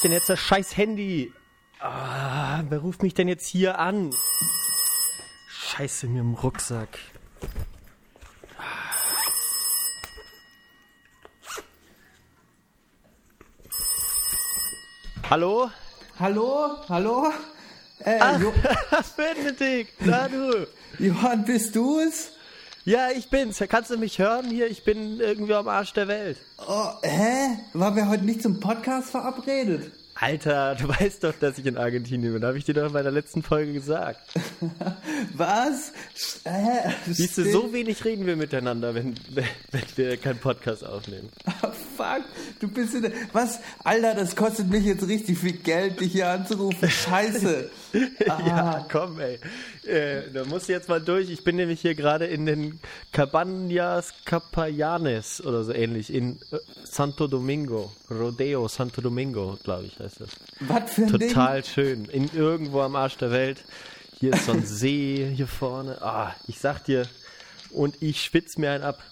ist denn jetzt das scheiß Handy? Ah, wer ruft mich denn jetzt hier an? Scheiße mir im Rucksack. Hallo? Hallo? Hallo? Äh, Ach, Benedikt, na du. Johann, bist du es? Ja, ich bin's. Kannst du mich hören hier? Ich bin irgendwie am Arsch der Welt. Oh, hä? Waren wir heute nicht zum Podcast verabredet? Alter, du weißt doch, dass ich in Argentinien bin. Habe ich dir doch in meiner letzten Folge gesagt. Was? Hä? Siehst du, so wenig reden wir miteinander, wenn, wenn wir keinen Podcast aufnehmen. Ah, Fuck, du bist in der... Was? Alter, das kostet mich jetzt richtig viel Geld, dich hier anzurufen. Scheiße. Ja, komm, ey. Äh, da musst du jetzt mal durch. Ich bin nämlich hier gerade in den Cabañas Capayanes oder so ähnlich in äh, Santo Domingo. Rodeo Santo Domingo, glaube ich, heißt das. Was für ein Total schön. In irgendwo am Arsch der Welt. Hier ist so ein See hier vorne. Ah, ich sag dir, und ich schwitze mir einen ab.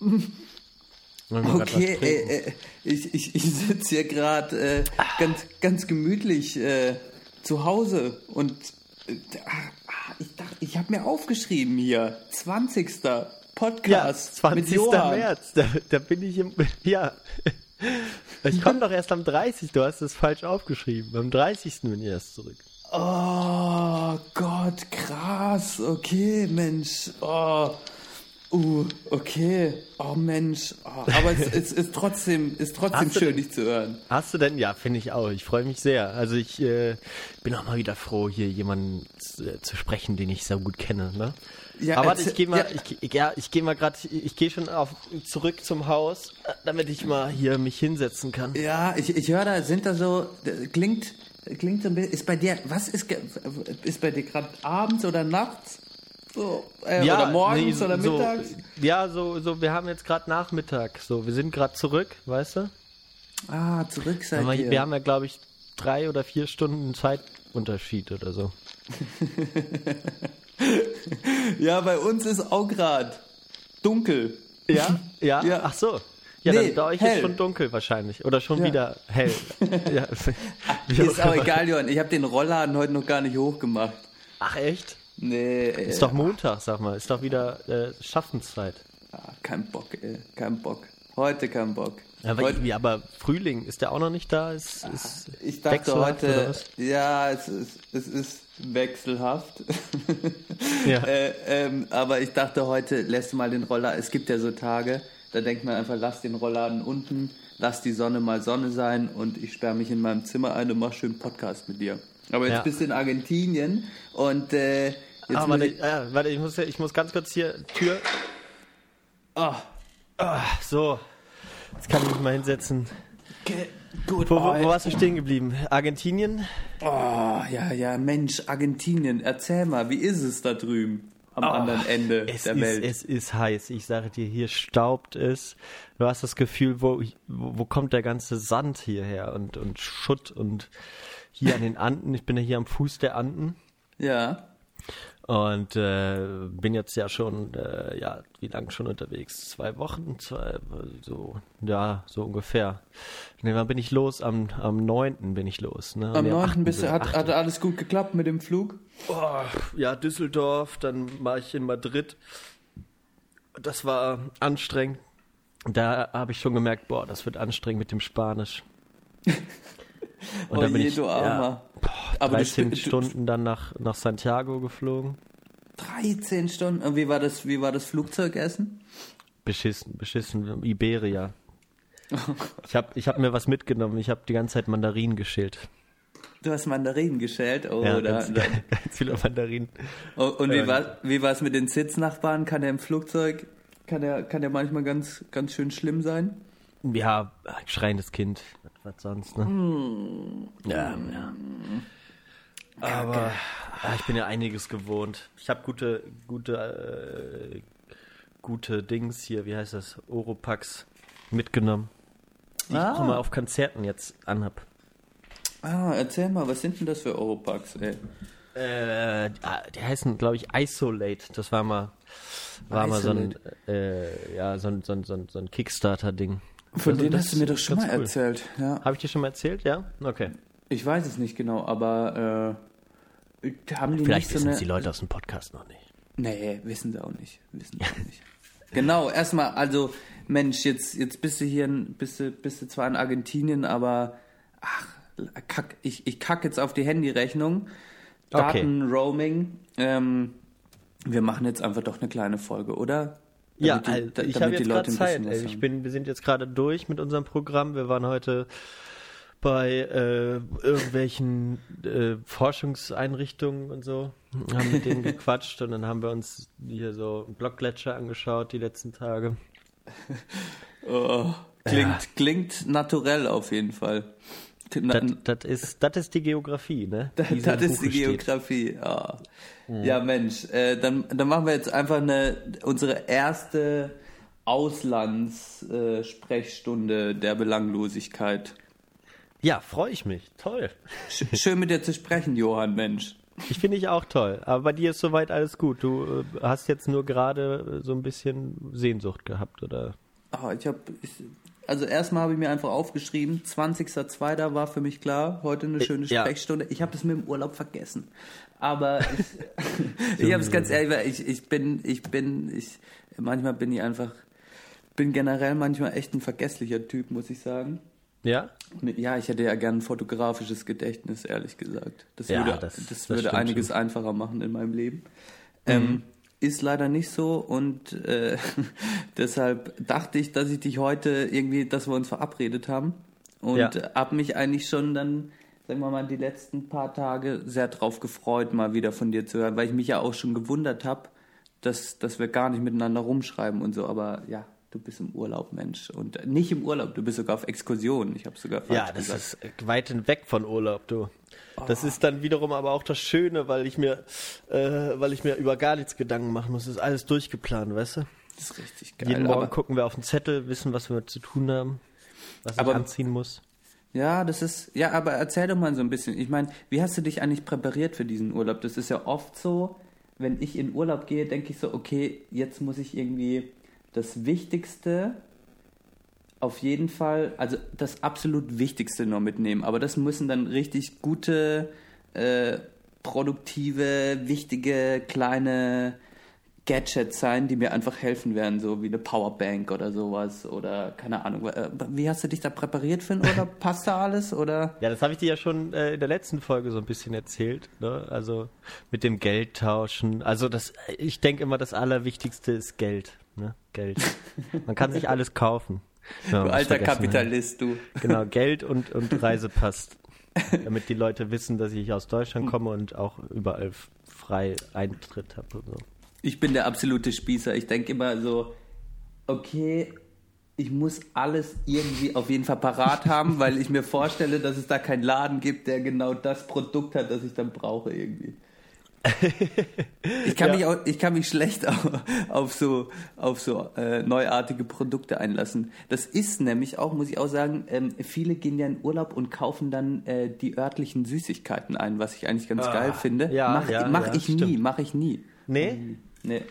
Wollen wir Ding? grad was Okay, äh, äh, ich, ich, ich sitze hier gerade äh, ganz, ganz gemütlich äh, zu Hause und äh, ah, ich dachte, ich habe mir aufgeschrieben hier, 20. Ja, Podcast 20. mit Johann. März, da, da bin ich im, ja. Ich komme doch erst am 30. Du hast es falsch aufgeschrieben. Am 30. bin ich erst zurück. Oh Gott, krass. Okay, Mensch. Oh. Uh, okay. Oh Mensch. Oh, aber es, es ist trotzdem, ist trotzdem Hast schön, dich zu hören. Hast du denn? Ja, finde ich auch. Ich freue mich sehr. Also ich äh, bin auch mal wieder froh, hier jemanden zu, äh, zu sprechen, den ich so gut kenne. Ne? Ja, Aber warte, ich gehe mal, ja. ich, ich, ja, ich gehe mal gerade, ich gehe schon auf zurück zum Haus, äh, damit ich mal hier mich hinsetzen kann. Ja, ich, ich höre da, sind da so, äh, klingt, klingt so ein bisschen, ist bei dir, was ist, ist bei dir gerade abends oder nachts? So, äh, oder morgens nee, oder so, mittags? Ja, so, so, wir haben jetzt gerade Nachmittag. So, wir sind gerade zurück, weißt du? Ah, zurück seid Aber ihr. wir haben ja, glaube ich, drei oder vier Stunden Zeitunterschied oder so. ja, bei uns ist auch gerade dunkel. Ja? Ja? Ja. Ach so. Ja, Nee, dann bei euch hell. ist schon dunkel wahrscheinlich. Oder schon Ja. wieder hell. ja. Ist auch egal, Johann. Ich habe den Rollladen heute noch gar nicht hochgemacht. Ach echt? Nee, ey. Ist doch Montag, sag mal. Ist doch wieder äh, Schaffenszeit. Ah, kein Bock, ey. Kein Bock. Heute kein Bock. Aber, heute, wie, aber Frühling, ist der auch noch nicht da? Ist, ist ich dachte heute, ja, es ist, es ist wechselhaft. Ja. äh, ähm, aber ich dachte heute, lässt mal den Roller, es gibt ja so Tage, da denkt man einfach, lass den Rollladen unten, lass die Sonne mal Sonne sein und ich sperre mich in meinem Zimmer ein und mach schön Podcast mit dir. Aber jetzt Ja. bist du in Argentinien und äh, jetzt Ah, warte, ich, äh, warte ich, muss, ich muss ganz kurz hier Tür. oh, Ah, so. Jetzt kann ich mich mal hinsetzen. okay, gut. Wo, wo, oh, wo warst du stehen geblieben? Argentinien? Oh, ja, ja, Mensch, Argentinien, erzähl mal, wie ist es da drüben am anderen Ende Es der ist, Welt? es ist heiß. Ich sage dir, hier staubt es. Du hast das Gefühl, wo, wo, wo kommt der ganze Sand hierher und, und Schutt und hier an den Anden. Ich bin ja hier am Fuß der Anden ja, und äh, bin jetzt ja schon, äh, ja, wie lange schon unterwegs? Zwei Wochen? Zwei, so, ja, so ungefähr. Ne, wann bin ich los? Am, am 9. bin ich los. Ne? am Nee, 9. 8. bist du, hat, 8.. hat alles gut geklappt mit dem Flug? Oh, ja, Düsseldorf, dann war ich in Madrid. Das war anstrengend. Da habe ich schon gemerkt, boah, das wird anstrengend mit dem Spanisch. Und oh dann bin je, ich du ja, Armer. Aber du 13 sp- du- Stunden dann nach, nach Santiago geflogen. 13 Stunden. Und wie war das, wie war das Flugzeugessen? Beschissen, beschissen, Iberia. Ich habe ich hab mir was mitgenommen. Ich habe die ganze Zeit Mandarinen geschält. Du hast Mandarinen geschält. Oh, Ja, ganz, da. ganz viele Mandarinen. Oh, und wie Ja. war wie war's mit den Sitznachbarn? Kann der im Flugzeug, kann der, kann der manchmal ganz, ganz schön schlimm sein? Ja, schreiendes Kind. Was sonst, ne? Hm. Ja, ja. Aber ah, ich bin ja einiges gewohnt. Ich habe gute, gute, äh, gute Dings hier, wie heißt das? Oropax mitgenommen, die ich Ah. auch mal auf Konzerten jetzt anhab. Ah, erzähl mal, was sind denn das für Europarks, ey? Äh, die heißen, glaube ich, Isolate. Das war mal, war mal so ein, äh, ja, so ein, so ein, so ein, so ein Kickstarter-Ding. Von Also denen hast du mir doch schon mal cool. erzählt. Ja. Habe ich dir schon mal erzählt, ja? Okay. Ich weiß es nicht genau, aber äh, haben die Vielleicht nicht so wissen eine. es die Leute aus dem Podcast noch nicht. Nee, wissen sie auch nicht. Wissen sie auch nicht. Genau, erstmal, also, Mensch, jetzt, jetzt bist du hier, in- bist du, bist du zwar in Argentinien, aber ach, kack, ich, ich kack jetzt auf die Handyrechnung. Okay. Daten-Roaming. Ähm, wir machen jetzt einfach doch eine kleine Folge, oder? Ja, die- also ich habe die jetzt gerade Zeit. ey. Ich bin, wir sind jetzt gerade durch mit unserem Programm. Wir waren heute bei äh, irgendwelchen äh, Forschungseinrichtungen und so, haben mit denen gequatscht und dann haben wir uns hier so Blockgletscher angeschaut die letzten Tage. Oh, klingt, klingt naturell auf jeden Fall. Das, ist, das ist die Geografie, ne? Das, ist die steht. Geografie. Ja, ja Mensch, äh, dann, dann machen wir jetzt einfach eine, unsere erste Auslandssprechstunde äh, der Belanglosigkeit. Ja, freue ich mich. Toll. Sch schön mit dir zu sprechen, Johann, Mensch. Ich finde ich auch toll. Aber bei dir ist soweit alles gut. Du äh, hast jetzt nur gerade so ein bisschen Sehnsucht gehabt, oder? Ah, ich habe, also erstmal habe ich mir einfach aufgeschrieben, 20.02. war für mich klar, heute eine schöne ja. Sprechstunde. Ich habe das mit dem Urlaub vergessen. Aber ich, ich habe es ganz ehrlich, weil ich, ich bin, ich bin, ich, manchmal bin ich einfach, bin generell manchmal echt ein vergesslicher Typ, muss ich sagen. Ja? Ja, ich hätte ja gern ein fotografisches Gedächtnis, ehrlich gesagt. Das Ja, würde, das- das, das würde einiges schon. einfacher machen in meinem Leben. Ähm, ist leider nicht so und äh, deshalb dachte ich, dass ich dich heute irgendwie, dass wir uns verabredet haben und Ja. äh, hab mich eigentlich schon dann, sagen wir mal, die letzten paar Tage sehr drauf gefreut, mal wieder von dir zu hören, weil ich mich ja auch schon gewundert habe, dass, dass wir gar nicht miteinander rumschreiben und so, aber ja, du bist im Urlaub, Mensch. Und nicht im Urlaub, du bist sogar auf Exkursion. Ich habe sogar falsch Ja, das gesagt. ist weit weg von Urlaub, du. Das ist dann wiederum aber auch das Schöne, weil ich mir, äh, weil ich mir über gar nichts Gedanken machen muss. Das ist alles durchgeplant, weißt du? Das ist richtig geil. Jeden Morgen gucken wir auf den Zettel, wissen, was wir zu tun haben, was ich Aber- anziehen muss. ja, das ist, ja, aber erzähl doch mal so ein bisschen. Ich meine, wie hast du dich eigentlich präpariert für diesen Urlaub? Das ist ja oft so, wenn ich in Urlaub gehe, denke ich so, okay, jetzt muss ich irgendwie das Wichtigste auf jeden Fall, also das absolut Wichtigste noch mitnehmen. Aber das müssen dann richtig gute, äh, produktive, wichtige, kleine Gadgets sein, die mir einfach helfen werden, so wie eine Powerbank oder sowas oder keine Ahnung. Äh, Wie hast du dich da präpariert für Urlaub? Passt da alles oder? Ja, das habe ich dir ja schon äh, in der letzten Folge so ein bisschen erzählt. Ne? Also mit dem Geld tauschen. Also das, ich denke immer, das Allerwichtigste ist Geld. Ne? Geld. Man kann sich alles kaufen. Man Du alter. Kapitalist, du. Genau, Geld und, und Reisepass. Damit die Leute wissen, dass ich aus Deutschland komme und auch überall frei Eintritt habe so. Ich bin der absolute Spießer. Ich denke immer so, okay, ich muss alles irgendwie auf jeden Fall parat haben, weil ich mir vorstelle, dass es da keinen Laden gibt, der genau das Produkt hat, das ich dann brauche irgendwie. Ich kann, Ja. mich, auch, ich kann mich schlecht auf, auf so, auf so äh, neuartige Produkte einlassen. Das ist nämlich auch, muss ich auch sagen, ähm, viele gehen ja in Urlaub und kaufen dann äh, die örtlichen Süßigkeiten ein, was ich eigentlich ganz geil finde. Ah, ja, mach ja, mach ich nie, stimmt. mach ich nie. Nee? Nee.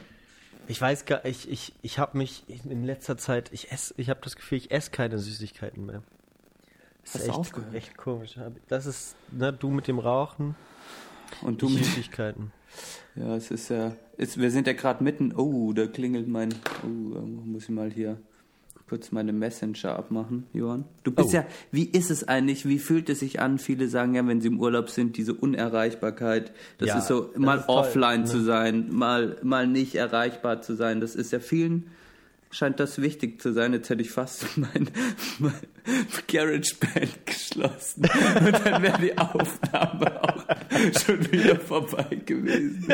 Ich weiß gar ich, ich, ich habe mich in letzter Zeit, ich esse, ich habe das Gefühl, ich esse keine Süßigkeiten mehr. Das ist echt, echt komisch. Das ist, ne, du mit dem Rauchen, Und du Süßigkeiten. Ja, es ist ja. Ist, wir sind ja gerade mitten. Oh, da klingelt mein. Oh, muss ich mal hier kurz meine Messenger abmachen, Johann. Du bist Oh. ja. Wie ist es eigentlich? Wie fühlt es sich an? Viele sagen ja, wenn sie im Urlaub sind, diese Unerreichbarkeit. Das Ja, ist so, mal ist toll, offline ne? zu sein, mal, mal nicht erreichbar zu sein. Das ist ja vielen. Scheint das wichtig zu sein. Jetzt hätte ich fast mein, mein GarageBand geschlossen. Und dann wäre die Aufnahme auch schon wieder vorbei gewesen.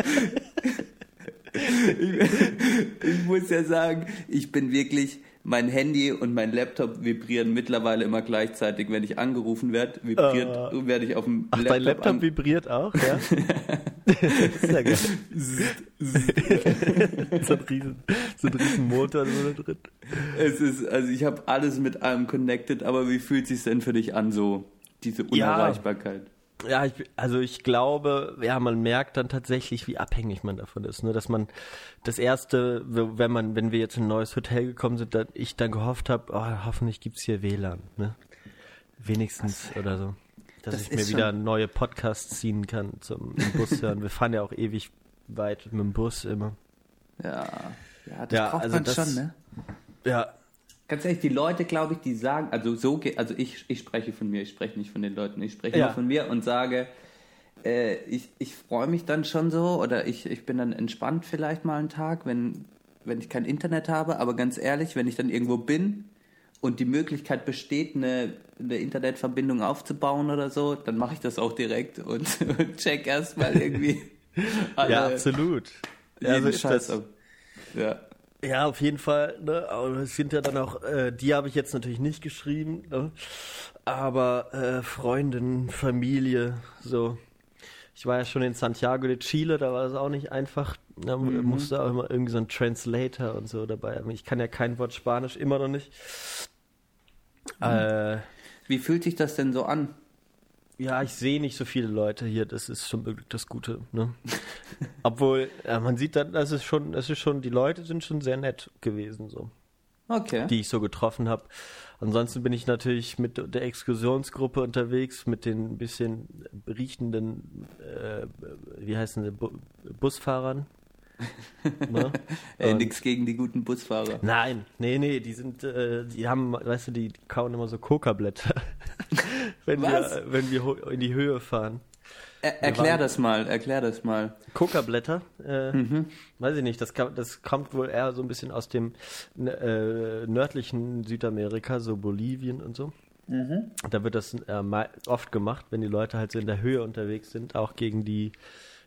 Ich, ich muss ja sagen, ich bin wirklich, mein Handy und mein Laptop vibrieren mittlerweile immer gleichzeitig. Wenn ich angerufen werde, vibriert, werde ich auf dem Ach, dein Laptop vibriert auch, ja? Sehr geil. so, ein riesen, so ein riesen Motor so drin. Es ist, also ich habe alles mit allem connected, aber wie fühlt sich denn für dich an, so diese Unerreichbarkeit. Ja, ich, also ich glaube, ja, man merkt dann tatsächlich, wie abhängig man davon ist. Ne? Dass man das erste, wenn man, wenn wir jetzt in ein neues Hotel gekommen sind, dass ich dann gehofft habe, oh, hoffentlich gibt's hier WLAN. Ne? Wenigstens das, oder so. Dass das ich mir wieder neue Podcasts ziehen kann zum Bus hören. wir fahren ja auch ewig weit mit dem Bus immer. Ja, ja das ja, braucht also man das, schon, ne? Ja, Ganz ehrlich, die Leute, glaube ich, die sagen, also so geht, also ich, ich spreche von mir, ich spreche nicht von den Leuten, ich spreche ja. nur von mir und sage, äh, ich, ich freue mich dann schon so oder ich, ich bin dann entspannt vielleicht mal einen Tag, wenn, wenn ich kein Internet habe, aber ganz ehrlich, wenn ich dann irgendwo bin und die Möglichkeit besteht, eine, eine Internetverbindung aufzubauen oder so, dann mache ich das auch direkt und, und check erstmal irgendwie. Ja, absolut. Ja, so ist das. Ja. Ja, auf jeden Fall. Ne? Aber es sind ja dann auch, äh, die habe ich jetzt natürlich nicht geschrieben, ne? aber äh, Freundin, Familie, so. Ich war ja schon in Santiago de Chile, da war das auch nicht einfach. Da mhm. musste auch immer irgendwie so ein Translator und so dabei haben. Ich kann ja kein Wort Spanisch, immer noch nicht. Mhm. Äh, Wie fühlt sich das denn so an? Ja, ich sehe nicht so viele Leute hier, das ist schon wirklich das Gute. Ne? Obwohl, ja, man sieht dann, das ist schon, das ist schon, die Leute sind schon sehr nett gewesen, so. Okay. Die ich so getroffen habe. Ansonsten bin ich natürlich mit der Exkursionsgruppe unterwegs, mit den bisschen riechenden, äh, wie heißen die, Bu Busfahrern. Ne? Ey, nix gegen die guten Busfahrer. Nein, nee, nee, die sind, äh, die haben, weißt du, die kauen immer so Coca-Blätter, wenn wir, wenn wir in die Höhe fahren. Er, erklär das mal, erklär das mal. Coca-Blätter, äh, mhm. weiß ich nicht, das, kam, das kommt wohl eher so ein bisschen aus dem äh, nördlichen Südamerika, so Bolivien und so. Mhm. Da wird das äh, oft gemacht, wenn die Leute halt so in der Höhe unterwegs sind, auch gegen die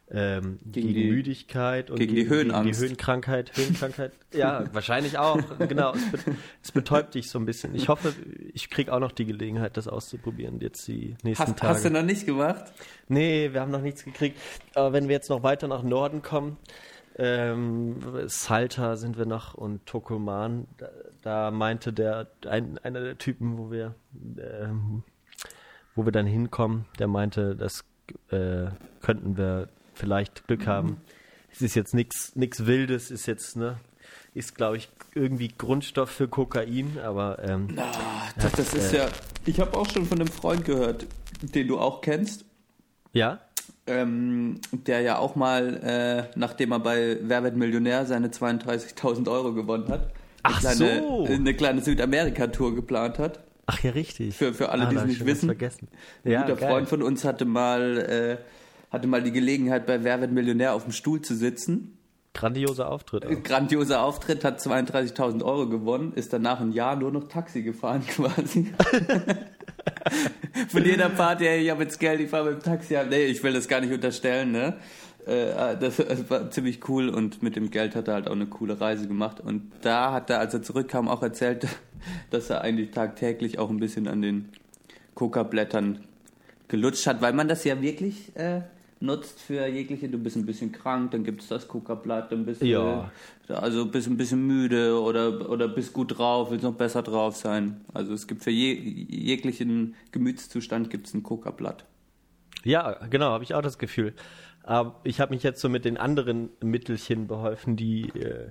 ähm, gegen, gegen die, Müdigkeit und gegen, gegen die Höhenangst. Gegen die Höhenkrankheit. Höhenkrankheit. ja, wahrscheinlich auch. Genau. Es, be es, betäubt dich so ein bisschen. Ich hoffe, ich kriege auch noch die Gelegenheit, das auszuprobieren jetzt die nächsten hast, Tage. Hast du noch nicht gemacht? Nee, wir haben noch nichts gekriegt. Aber wenn wir jetzt noch weiter nach Norden kommen, ähm, Salta sind wir noch und Tokoman, da, da meinte der ein, einer der Typen, wo wir ähm, wo wir dann hinkommen, der meinte, das äh, könnten wir vielleicht Glück haben. Es ist jetzt nichts Wildes, ist jetzt, ne, ist, glaube ich, irgendwie Grundstoff für Kokain, aber ähm, Na, das, das ist äh, ja. Ich habe auch schon von einem Freund gehört, den du auch kennst. Ja. Ähm, der ja auch mal, äh, nachdem er bei Wer wird Millionär seine 32.000 Euro gewonnen hat, Ach kleine, so. eine kleine Südamerika-Tour geplant hat. Ach ja, richtig. Für, für alle, ah, die es nicht wissen. Vergessen. Ein ja, guter geil. Freund von uns hatte mal äh, hatte mal die Gelegenheit, bei Wer wird Millionär auf dem Stuhl zu sitzen. Grandioser Auftritt. Auch. Grandioser Auftritt, hat 32.000 Euro gewonnen, ist danach ein Jahr nur noch Taxi gefahren quasi. Von jeder Party, ey, ich habe jetzt Geld, ich fahre mit dem Taxi. Nee, ich will das gar nicht unterstellen, ne? Äh, das, das, war ziemlich cool und mit dem Geld hat er halt auch eine coole Reise gemacht. Und da hat er, als er zurückkam, auch erzählt, dass er eigentlich tagtäglich auch ein bisschen an den Coca-Blättern gelutscht hat, weil man das ja wirklich äh, nutzt für jegliche, du bist ein bisschen krank, dann gibt es das Coca-Blatt, dann bist ja. du also bist ein bisschen müde oder, oder bist gut drauf, willst noch besser drauf sein. Also es gibt für je, jeglichen Gemütszustand gibt es ein Coca-Blatt. Ja, genau, habe ich auch das Gefühl. Aber ich habe mich jetzt so mit den anderen Mittelchen beholfen, die äh,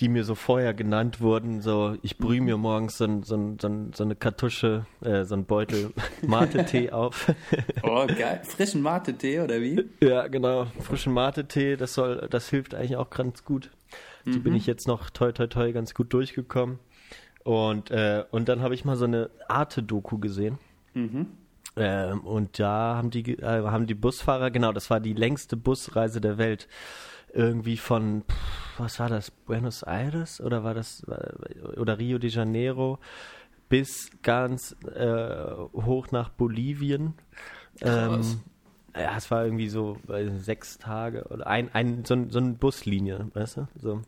die mir so vorher genannt wurden. So, ich brühe mir morgens so, so, so, so eine Kartusche, äh, so einen Beutel Mate-Tee auf. oh, geil. Frischen Mate-Tee oder wie? Ja, genau. Frischen Mate-Tee, das soll, das hilft eigentlich auch ganz gut. Mhm. So bin ich jetzt noch toi toi toi ganz gut durchgekommen. Und, äh, und dann habe ich mal so eine Arte-Doku gesehen. Mhm. Ähm, und da haben die, äh, haben die Busfahrer, genau, das war die längste Busreise der Welt irgendwie von, was war das, Buenos Aires oder war das, oder Rio de Janeiro bis ganz äh, hoch nach Bolivien. Ähm, ja, es war irgendwie so sechs Tage oder ein, ein so, so eine Buslinie, weißt du? So.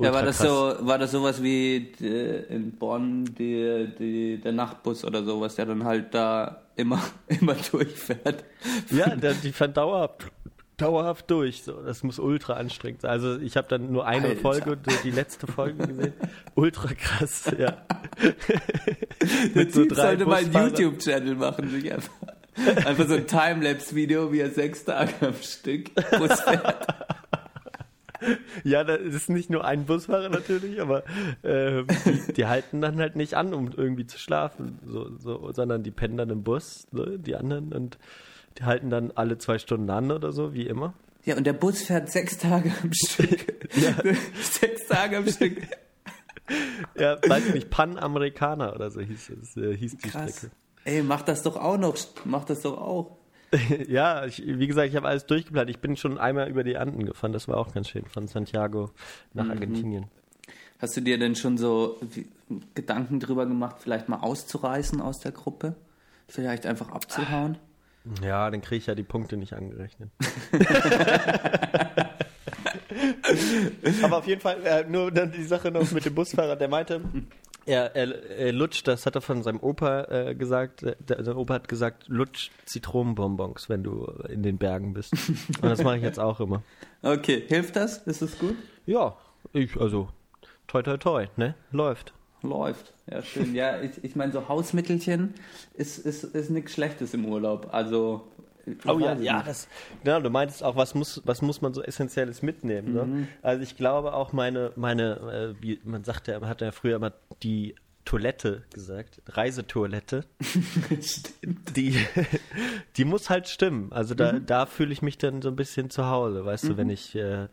Ja, war das so, war das sowas wie äh, in Bonn die, die, der Nachtbus oder sowas, der dann halt da immer, immer durchfährt? Ja, der, die fährt dauer, dauerhaft durch. So, das muss ultra anstrengend sein. Also ich habe dann nur eine Alter. Folge, die letzte Folge gesehen. Ultra krass, ja. Der so Typ drei sollte mal einen. YouTube-Channel machen. Sich einfach, einfach so ein Timelapse-Video, wie er sechs Tage am Stück Bus fährt. Ja, das ist nicht nur ein Busfahrer natürlich, aber ähm, die, die halten dann halt nicht an, um irgendwie zu schlafen, so, so, sondern die pennen dann im Bus, ne, die anderen, und die halten dann alle zwei Stunden an oder so, wie immer. Ja, und der Bus fährt sechs Tage am Stück. sechs Tage am Stück. Ja, weiß ich nicht, Panamerikaner oder so hieß es, äh, hieß die Krass. Strecke. Ey, mach das doch auch noch. Mach das doch auch. ja, ich, wie gesagt, ich habe alles durchgeplant. Ich bin schon einmal über die Anden gefahren, das war auch ganz schön, von Santiago nach Mhm. Argentinien. Hast du dir denn schon so Gedanken drüber gemacht, vielleicht mal auszureißen aus der Gruppe? Vielleicht einfach abzuhauen? Ja, dann kriege ich ja die Punkte nicht angerechnet. Aber auf jeden Fall, äh, nur dann die Sache noch mit dem Busfahrer, der meinte, er, er, er lutscht, das hat er von seinem Opa äh, gesagt, äh, der, sein Opa hat gesagt, lutsch Zitronenbonbons, wenn du in den Bergen bist. Und das mache ich jetzt auch immer. Okay, hilft das? Ist es gut? Ja, ich, also, toi toi toi, ne? Läuft. Läuft. Ja, schön. Ja, ich, ich meine, so Hausmittelchen ist, ist, ist nichts Schlechtes im Urlaub. Also. Oh ja, ja, nicht. das, genau, du meintest auch, was muss, was muss man so Essentielles mitnehmen, ne? Also ich glaube auch meine, meine, äh, wie man sagt ja, man hat ja früher immer die Toilette gesagt, Reisetoilette, die, die muss halt stimmen. Also da, da fühle ich mich dann so ein bisschen zu Hause, weißt du, wenn ich äh,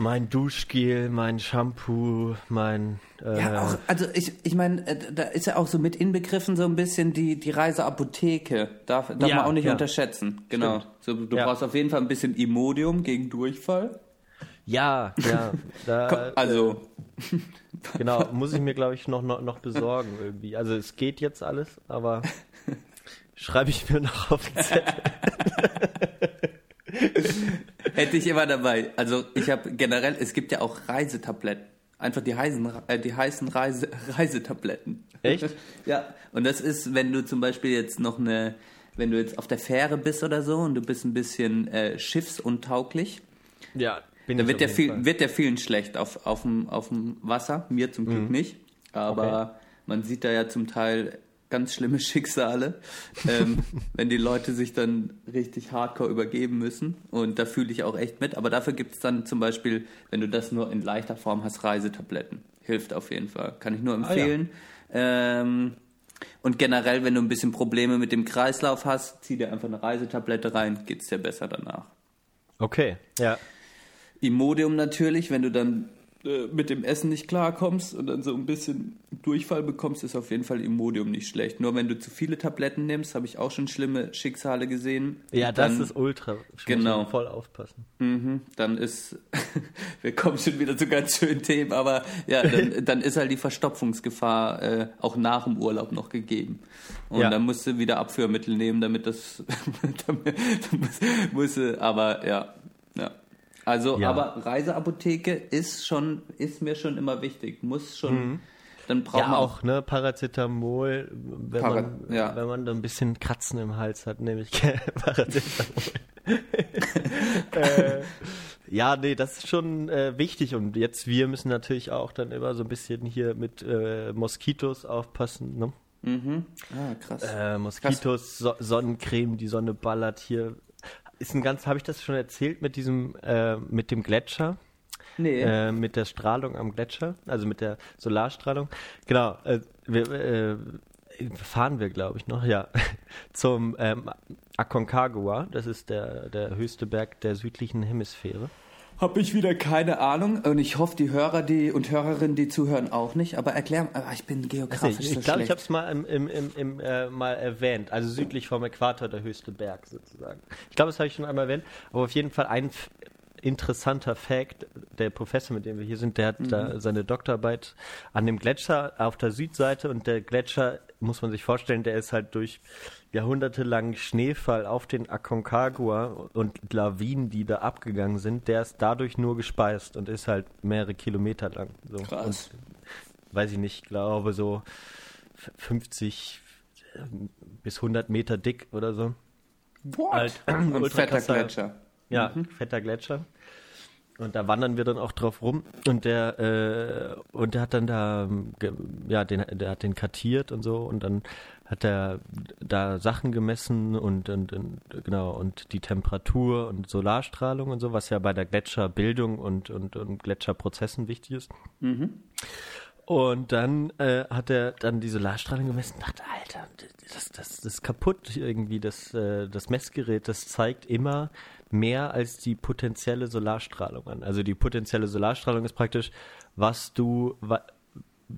mein Duschgel, mein Shampoo, mein äh, Ja, auch, also ich, ich meine, äh, da ist ja auch so mit inbegriffen so ein bisschen die, die Reiseapotheke. Darf, darf Ja, man auch nicht ja. unterschätzen. Genau. So, du Ja. brauchst auf jeden Fall ein bisschen Imodium gegen Durchfall. ja, ja, da, Also, Genau, muss ich mir, glaube ich, noch, noch, noch besorgen irgendwie. Also es geht jetzt alles, aber schreibe ich mir noch auf den Zettel. hätte ich immer dabei. Also ich habe generell, es gibt ja auch Reisetabletten. Einfach die heißen, äh, die heißen Reise, Reisetabletten. Echt? Ja, und das ist, wenn du zum Beispiel jetzt noch eine, wenn du jetzt auf der Fähre bist oder so und du bist ein bisschen äh, schiffsuntauglich, Ja, bin Da ich wird der, viel, Fall. wird der vielen schlecht auf, auf, dem, auf dem Wasser, mir zum Glück nicht. Aber man sieht da ja zum Teil ganz schlimme Schicksale, ähm, wenn die Leute sich dann richtig hardcore übergeben müssen. Und da fühle ich auch echt mit. Aber dafür gibt es dann zum Beispiel, wenn du das nur in leichter Form hast, Reisetabletten. Hilft auf jeden Fall. Kann ich nur ja. empfehlen. ähm, und generell, wenn du ein bisschen Probleme mit dem Kreislauf hast, zieh dir einfach eine Reisetablette rein, geht's dir besser danach. Okay, ja. Imodium natürlich, wenn du dann äh, mit dem Essen nicht klarkommst und dann so ein bisschen Durchfall bekommst, ist auf jeden Fall Imodium nicht schlecht. Nur wenn du zu viele Tabletten nimmst, habe ich auch schon schlimme Schicksale gesehen. Ja, das dann, ist ultra. Genau. Voll aufpassen. Mhm, dann ist, wir kommen schon wieder zu ganz schönen Themen, aber ja, dann, dann ist halt die Verstopfungsgefahr äh, auch nach dem Urlaub noch gegeben. Und Ja. dann musst du wieder Abführmittel nehmen, damit das, damit, musst, musst aber ja. Also, Ja. aber Reiseapotheke ist schon, ist mir schon immer wichtig, muss schon, dann braucht Ja, man auch, ne, Paracetamol, wenn, Para- man, ja. wenn man da ein bisschen Kratzen im Hals hat, nehme ich Paracetamol. äh, ja, nee, das ist schon äh, wichtig und jetzt, wir müssen natürlich auch dann immer so ein bisschen hier mit äh, Moskitos aufpassen, ne? Mhm. Ah, krass. Äh, Moskitos, so Sonnencreme, die Sonne ballert hier. Ist ein ganz, habe ich das schon erzählt mit diesem, äh, mit dem Gletscher? nee. äh, mit der Strahlung am Gletscher, also mit der Solarstrahlung. Genau, äh, wir, äh, fahren wir, glaube ich, noch, ja, zum ähm, Aconcagua. Das ist der, der höchste Berg der südlichen Hemisphäre. Habe ich wieder keine Ahnung und ich hoffe, die Hörer die und Hörerinnen, die zuhören, auch nicht. Aber erklär, aber ich bin geografisch ich so glaube, ich habe es mal, im, im, im, äh, mal erwähnt. Also südlich vom Äquator der höchste Berg sozusagen. Ich glaube, das habe ich schon einmal erwähnt. Aber auf jeden Fall ein interessanter Fact. Der Professor, mit dem wir hier sind, der hat da seine Doktorarbeit an dem Gletscher auf der Südseite und der Gletscher, muss man sich vorstellen, der ist halt durch jahrhundertelangen Schneefall auf den Aconcagua und Lawinen, die da abgegangen sind, der ist dadurch nur gespeist und ist halt mehrere Kilometer lang. So. Krass. Und, weiß ich nicht, glaube so f- 50 bis 100 Meter dick oder so. What? Ein ultra fetter Gletscher. Ja, fetter Gletscher. Und da wandern wir dann auch drauf rum. Und der, äh, und der hat dann da, ähm, ja, den, der hat den kartiert und so. Und dann hat er da Sachen gemessen und, und, und genau, und die Temperatur und Solarstrahlung und so, was ja bei der Gletscherbildung und, und, und Gletscherprozessen wichtig ist. Und dann äh, hat er dann die Solarstrahlung gemessen und dachte, Alter, das, das, das ist kaputt irgendwie. Das, äh, das Messgerät, das zeigt immer mehr als die potenzielle Solarstrahlung an. Also die potenzielle Solarstrahlung ist praktisch, was du,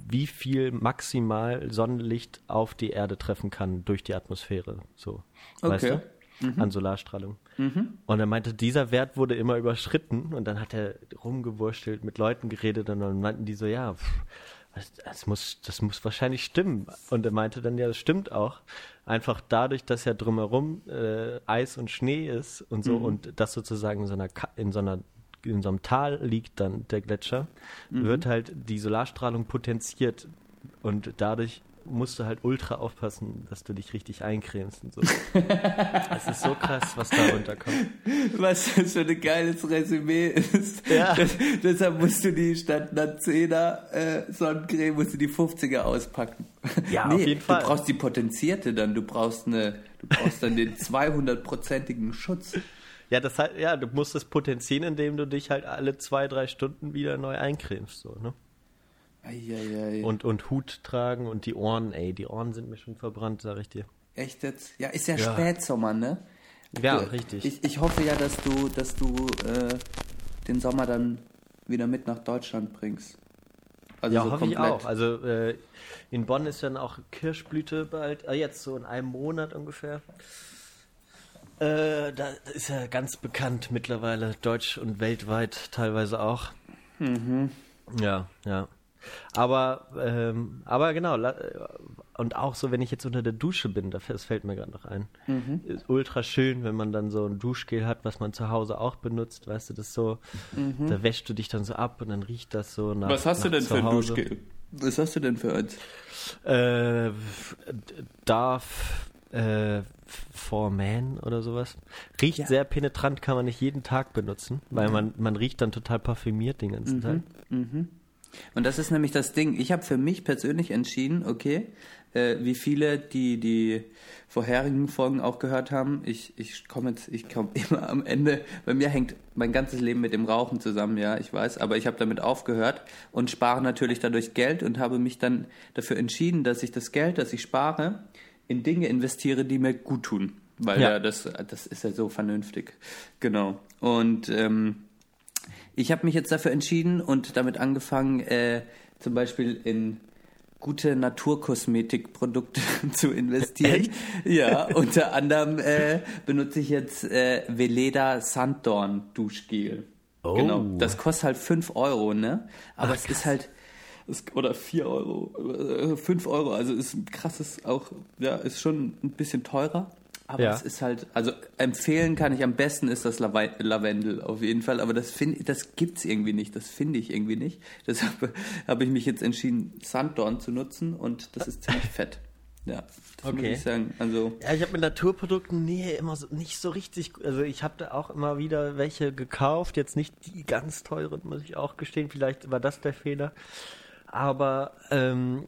wie viel maximal Sonnenlicht auf die Erde treffen kann durch die Atmosphäre. So, weißt Okay. du? An Solarstrahlung. Und er meinte, dieser Wert wurde immer überschritten und dann hat er rumgewurschtelt, mit Leuten geredet und dann meinten die so, ja, pff, das, muss, das muss wahrscheinlich stimmen. Und er meinte dann, ja, das stimmt auch. Einfach dadurch, dass ja drumherum äh, Eis und Schnee ist und so und das sozusagen in so einer, in so einer in so einem Tal liegt dann der Gletscher, wird halt die Solarstrahlung potenziert und dadurch musst du halt ultra aufpassen, dass du dich richtig eincremst und so. Es ist so krass, was da runterkommt. Was das für ein geiles Resümee ist. Ja. Das, deshalb musst du die statt einer 10er äh, Sonnencreme, musst du die 50er auspacken. Ja, auf jeden Fall. Du brauchst die potenzierte dann, du brauchst eine, du brauchst dann den 200-prozentigen Schutz. Ja, das halt, ja, du musst es potenzieren, indem du dich halt alle zwei, drei Stunden wieder neu eincremst, so, ne? Eieiei. Und, und Hut tragen und die Ohren, ey, die Ohren sind mir schon verbrannt, sag ich dir. Echt jetzt? Ja, ist ja, Ja. Spätsommer, ne? Ja, Du, richtig. Ich, ich hoffe ja, dass du, dass du äh, den Sommer dann wieder mit nach Deutschland bringst. Also ja, so hoffe ich komplett. auch. Also äh, in Bonn ist dann auch Kirschblüte bald, äh, jetzt so in einem Monat ungefähr. Äh, da ist ja ganz bekannt mittlerweile, deutsch und weltweit teilweise auch. Ja, ja. Aber, ähm, aber genau, und auch so, wenn ich jetzt unter der Dusche bin, das fällt mir gerade noch ein. Ist ultra schön, wenn man dann so ein Duschgel hat, was man zu Hause auch benutzt, weißt du, das so, da wäschst du dich dann so ab und dann riecht das so nach Was hast du nach denn für ein. Duschgel? Was hast du denn für eins? Äh, darf äh, for Man oder sowas. Riecht Ja. sehr penetrant, kann man nicht jeden Tag benutzen, weil man, man riecht dann total parfümiert den ganzen Tag. Und das ist nämlich das Ding. Ich habe für mich persönlich entschieden, okay, äh, wie viele, die die vorherigen Folgen auch gehört haben, ich, ich komme jetzt, ich komme immer am Ende, bei mir hängt mein ganzes Leben mit dem Rauchen zusammen, ja, ich weiß, aber ich habe damit aufgehört und spare natürlich dadurch Geld und habe mich dann dafür entschieden, dass ich das Geld, das ich spare, in Dinge investiere, die mir gut tun. Weil Ja. ja. das, das ist ja so vernünftig. Genau. Und ähm, ich habe mich jetzt dafür entschieden und damit angefangen, äh, zum Beispiel in gute Naturkosmetikprodukte zu investieren. Echt? Ja, unter anderem äh, benutze ich jetzt äh, Veleda Sanddorn Duschgel. Oh. Genau. Das kostet halt 5 Euro, ne? Aber es ist halt. Es, oder 4 Euro, 5 Euro, also ist ein krasses auch, ja, ist schon ein bisschen teurer. Aber Ja. es ist halt, also empfehlen kann ich am besten ist das Lawe- Lavendel auf jeden Fall, aber das das gibt's irgendwie nicht, das finde ich irgendwie nicht. Deshalb habe ich mich jetzt entschieden, Sanddorn zu nutzen und das ist ziemlich fett. Ja, das muss Okay. ich sagen. Also Ja, ich habe mit Naturprodukten nee, immer so, nicht so richtig, also ich habe da auch immer wieder welche gekauft, jetzt nicht die ganz teuren, muss ich auch gestehen, vielleicht war das der Fehler. Aber ähm,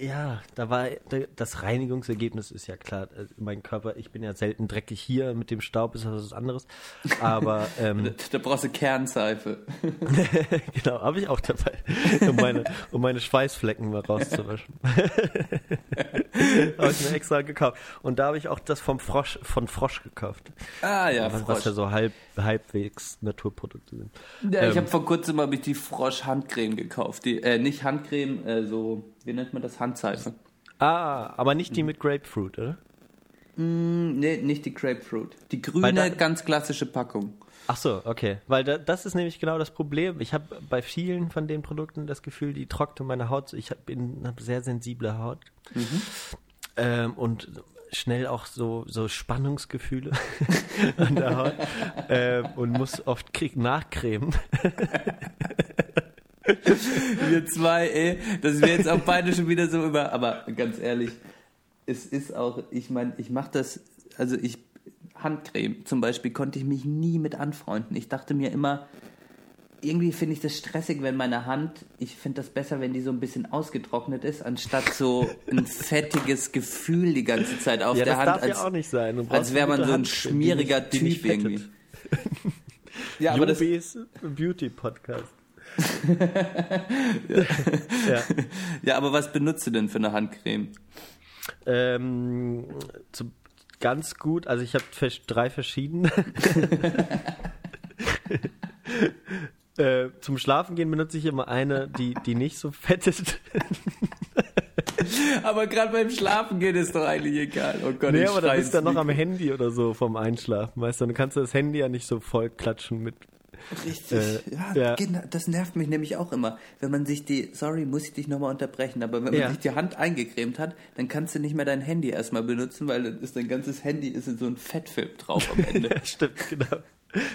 ja, da war das Reinigungsergebnis ist ja klar. äh, Mein Körper, ich bin ja selten dreckig hier, mit dem Staub ist was anderes. Aber ähm, da, da brauchst du Kernseife. genau, habe ich auch dabei, um meine, um meine Schweißflecken mal rauszuwaschen. habe ich mir extra gekauft. Und da habe ich auch das vom Frosch, von Frosch gekauft. Ah ja, was, Frosch. was ja so halb, halbwegs Naturprodukte sind. Ja, ich Ähm, habe vor kurzem habe ich die Frosch Handcreme gekauft. Die, äh, nicht Handcreme, äh, so, wie nennt man das? Handseife. Ah, aber nicht die mit Grapefruit, oder? Hm, nee, nicht die Grapefruit. Die grüne, da- ganz klassische Packung. Ach so, okay. Weil da, das ist nämlich genau das Problem. Ich habe bei vielen von den Produkten das Gefühl, die trocknen meine Haut. Ich habe hab sehr sensible Haut. Ähm, und schnell auch so, so Spannungsgefühle an der Haut. ähm, und muss oft krieg nachcremen. Wir zwei, ey, dass wir jetzt auch beide schon wieder so über, aber ganz ehrlich, es ist auch, ich meine, ich mache das, also ich Handcreme zum Beispiel konnte ich mich nie mit anfreunden. Ich dachte mir immer, irgendwie finde ich das stressig, wenn meine Hand, ich finde das besser, wenn die so ein bisschen ausgetrocknet ist, anstatt so ein fettiges Gefühl die ganze Zeit auf Ja, der das Hand. darf als, ja auch nicht sein. Als wäre man so ein Handcreme, schmieriger die nicht- die Typ irgendwie. Ja, aber das, Jubis Beauty Podcast. ja. ja, aber was benutzt du denn für eine Handcreme? Ähm, zu, ganz gut, also ich habe drei verschiedene. äh, zum Schlafen gehen benutze ich immer eine, die, die nicht so fett ist. Aber gerade beim Schlafen geht es doch eigentlich egal. Oh Gott, nee, aber da bist du ja ins noch am. Handy oder so vom Einschlafen, weißt du? Dann kannst du das Handy ja nicht so voll klatschen mit. Richtig. Äh, ja, ja. genau, das nervt mich nämlich auch immer. Wenn man sich die, sorry, muss ich dich nochmal unterbrechen, aber wenn man Ja. sich die Hand eingecremt hat, dann kannst du nicht mehr dein Handy erstmal benutzen, weil dann ist dein ganzes Handy ist in so ein Fettfilm drauf am Ende. Ja, stimmt, genau.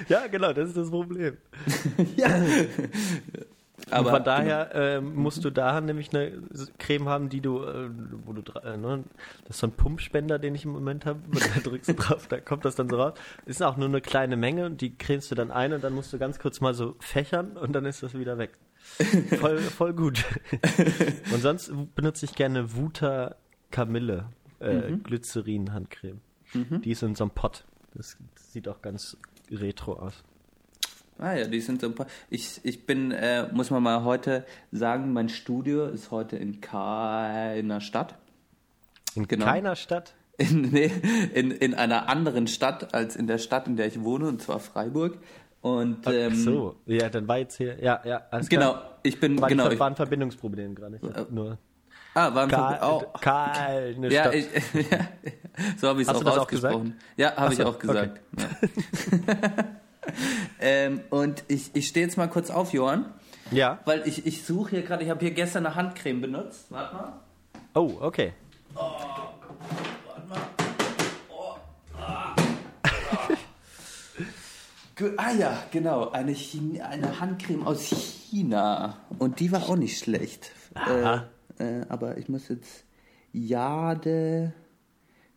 Ja, genau, das ist das Problem. ja. Aber von daher ähm, musst du da nämlich eine Creme haben, die du, äh, wo du, äh, ne, das ist so ein Pumpspender, den ich im Moment habe. Und da drückst du drauf, da kommt das dann so raus. Ist auch nur eine kleine Menge und die cremst du dann ein und dann musst du ganz kurz mal so fächern und dann ist das wieder weg. Voll, voll gut. und sonst benutze ich gerne Wuta Kamille äh, Glycerin-Handcreme. Die ist in so einem Pott. Das sieht auch ganz retro aus. Ah ja, die sind so ein paar. Ich, ich bin, äh, muss man mal heute sagen, mein Studio ist heute in keiner Stadt. In Genau. keiner Stadt. In, nee, in, in einer anderen Stadt als in der Stadt, in der ich wohne, und zwar Freiburg. Und ähm, Ach so, ja, dann war jetzt hier, ja, ja, alles genau, klar. ich bin, War, genau, ich, war ein Verbindungsproblem gerade. Hab nur ah, war ein Karl, oh, keine ja, Stadt. ich, ja, so habe ich es auch das auch ausgesprochen. ja, habe ich auch gesagt. Ja. ähm, und ich, ich stehe jetzt mal kurz auf, Johann, ja. weil ich, ich suche hier gerade, ich habe hier gestern eine Handcreme benutzt. Warte mal. Oh, okay. Ge- Ah ja, genau, eine, Chine eine Handcreme aus China. Und die war auch nicht schlecht. Aha. Äh, äh, aber ich muss jetzt Jade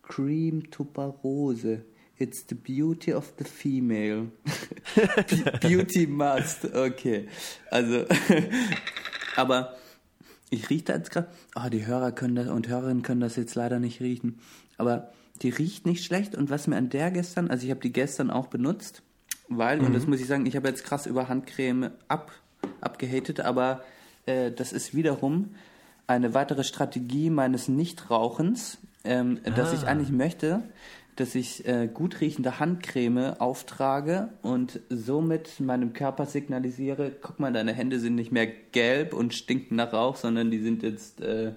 Cream Tuberose. It's the beauty of the female. Be- beauty must. Okay. Also, aber ich rieche da jetzt gerade. Ah, die Hörer können das und Hörerinnen können das jetzt leider nicht riechen. Aber die riecht nicht schlecht. Und was mir an der gestern, also ich habe die gestern auch benutzt, weil, und das muss ich sagen, ich habe jetzt krass über Handcreme ab, abgehatet, aber äh, das ist wiederum eine weitere Strategie meines Nichtrauchens, ähm, dass ich eigentlich möchte, dass ich äh, gut riechende Handcreme auftrage und somit meinem Körper signalisiere, guck mal, deine Hände sind nicht mehr gelb und stinken nach Rauch, sondern die sind jetzt äh,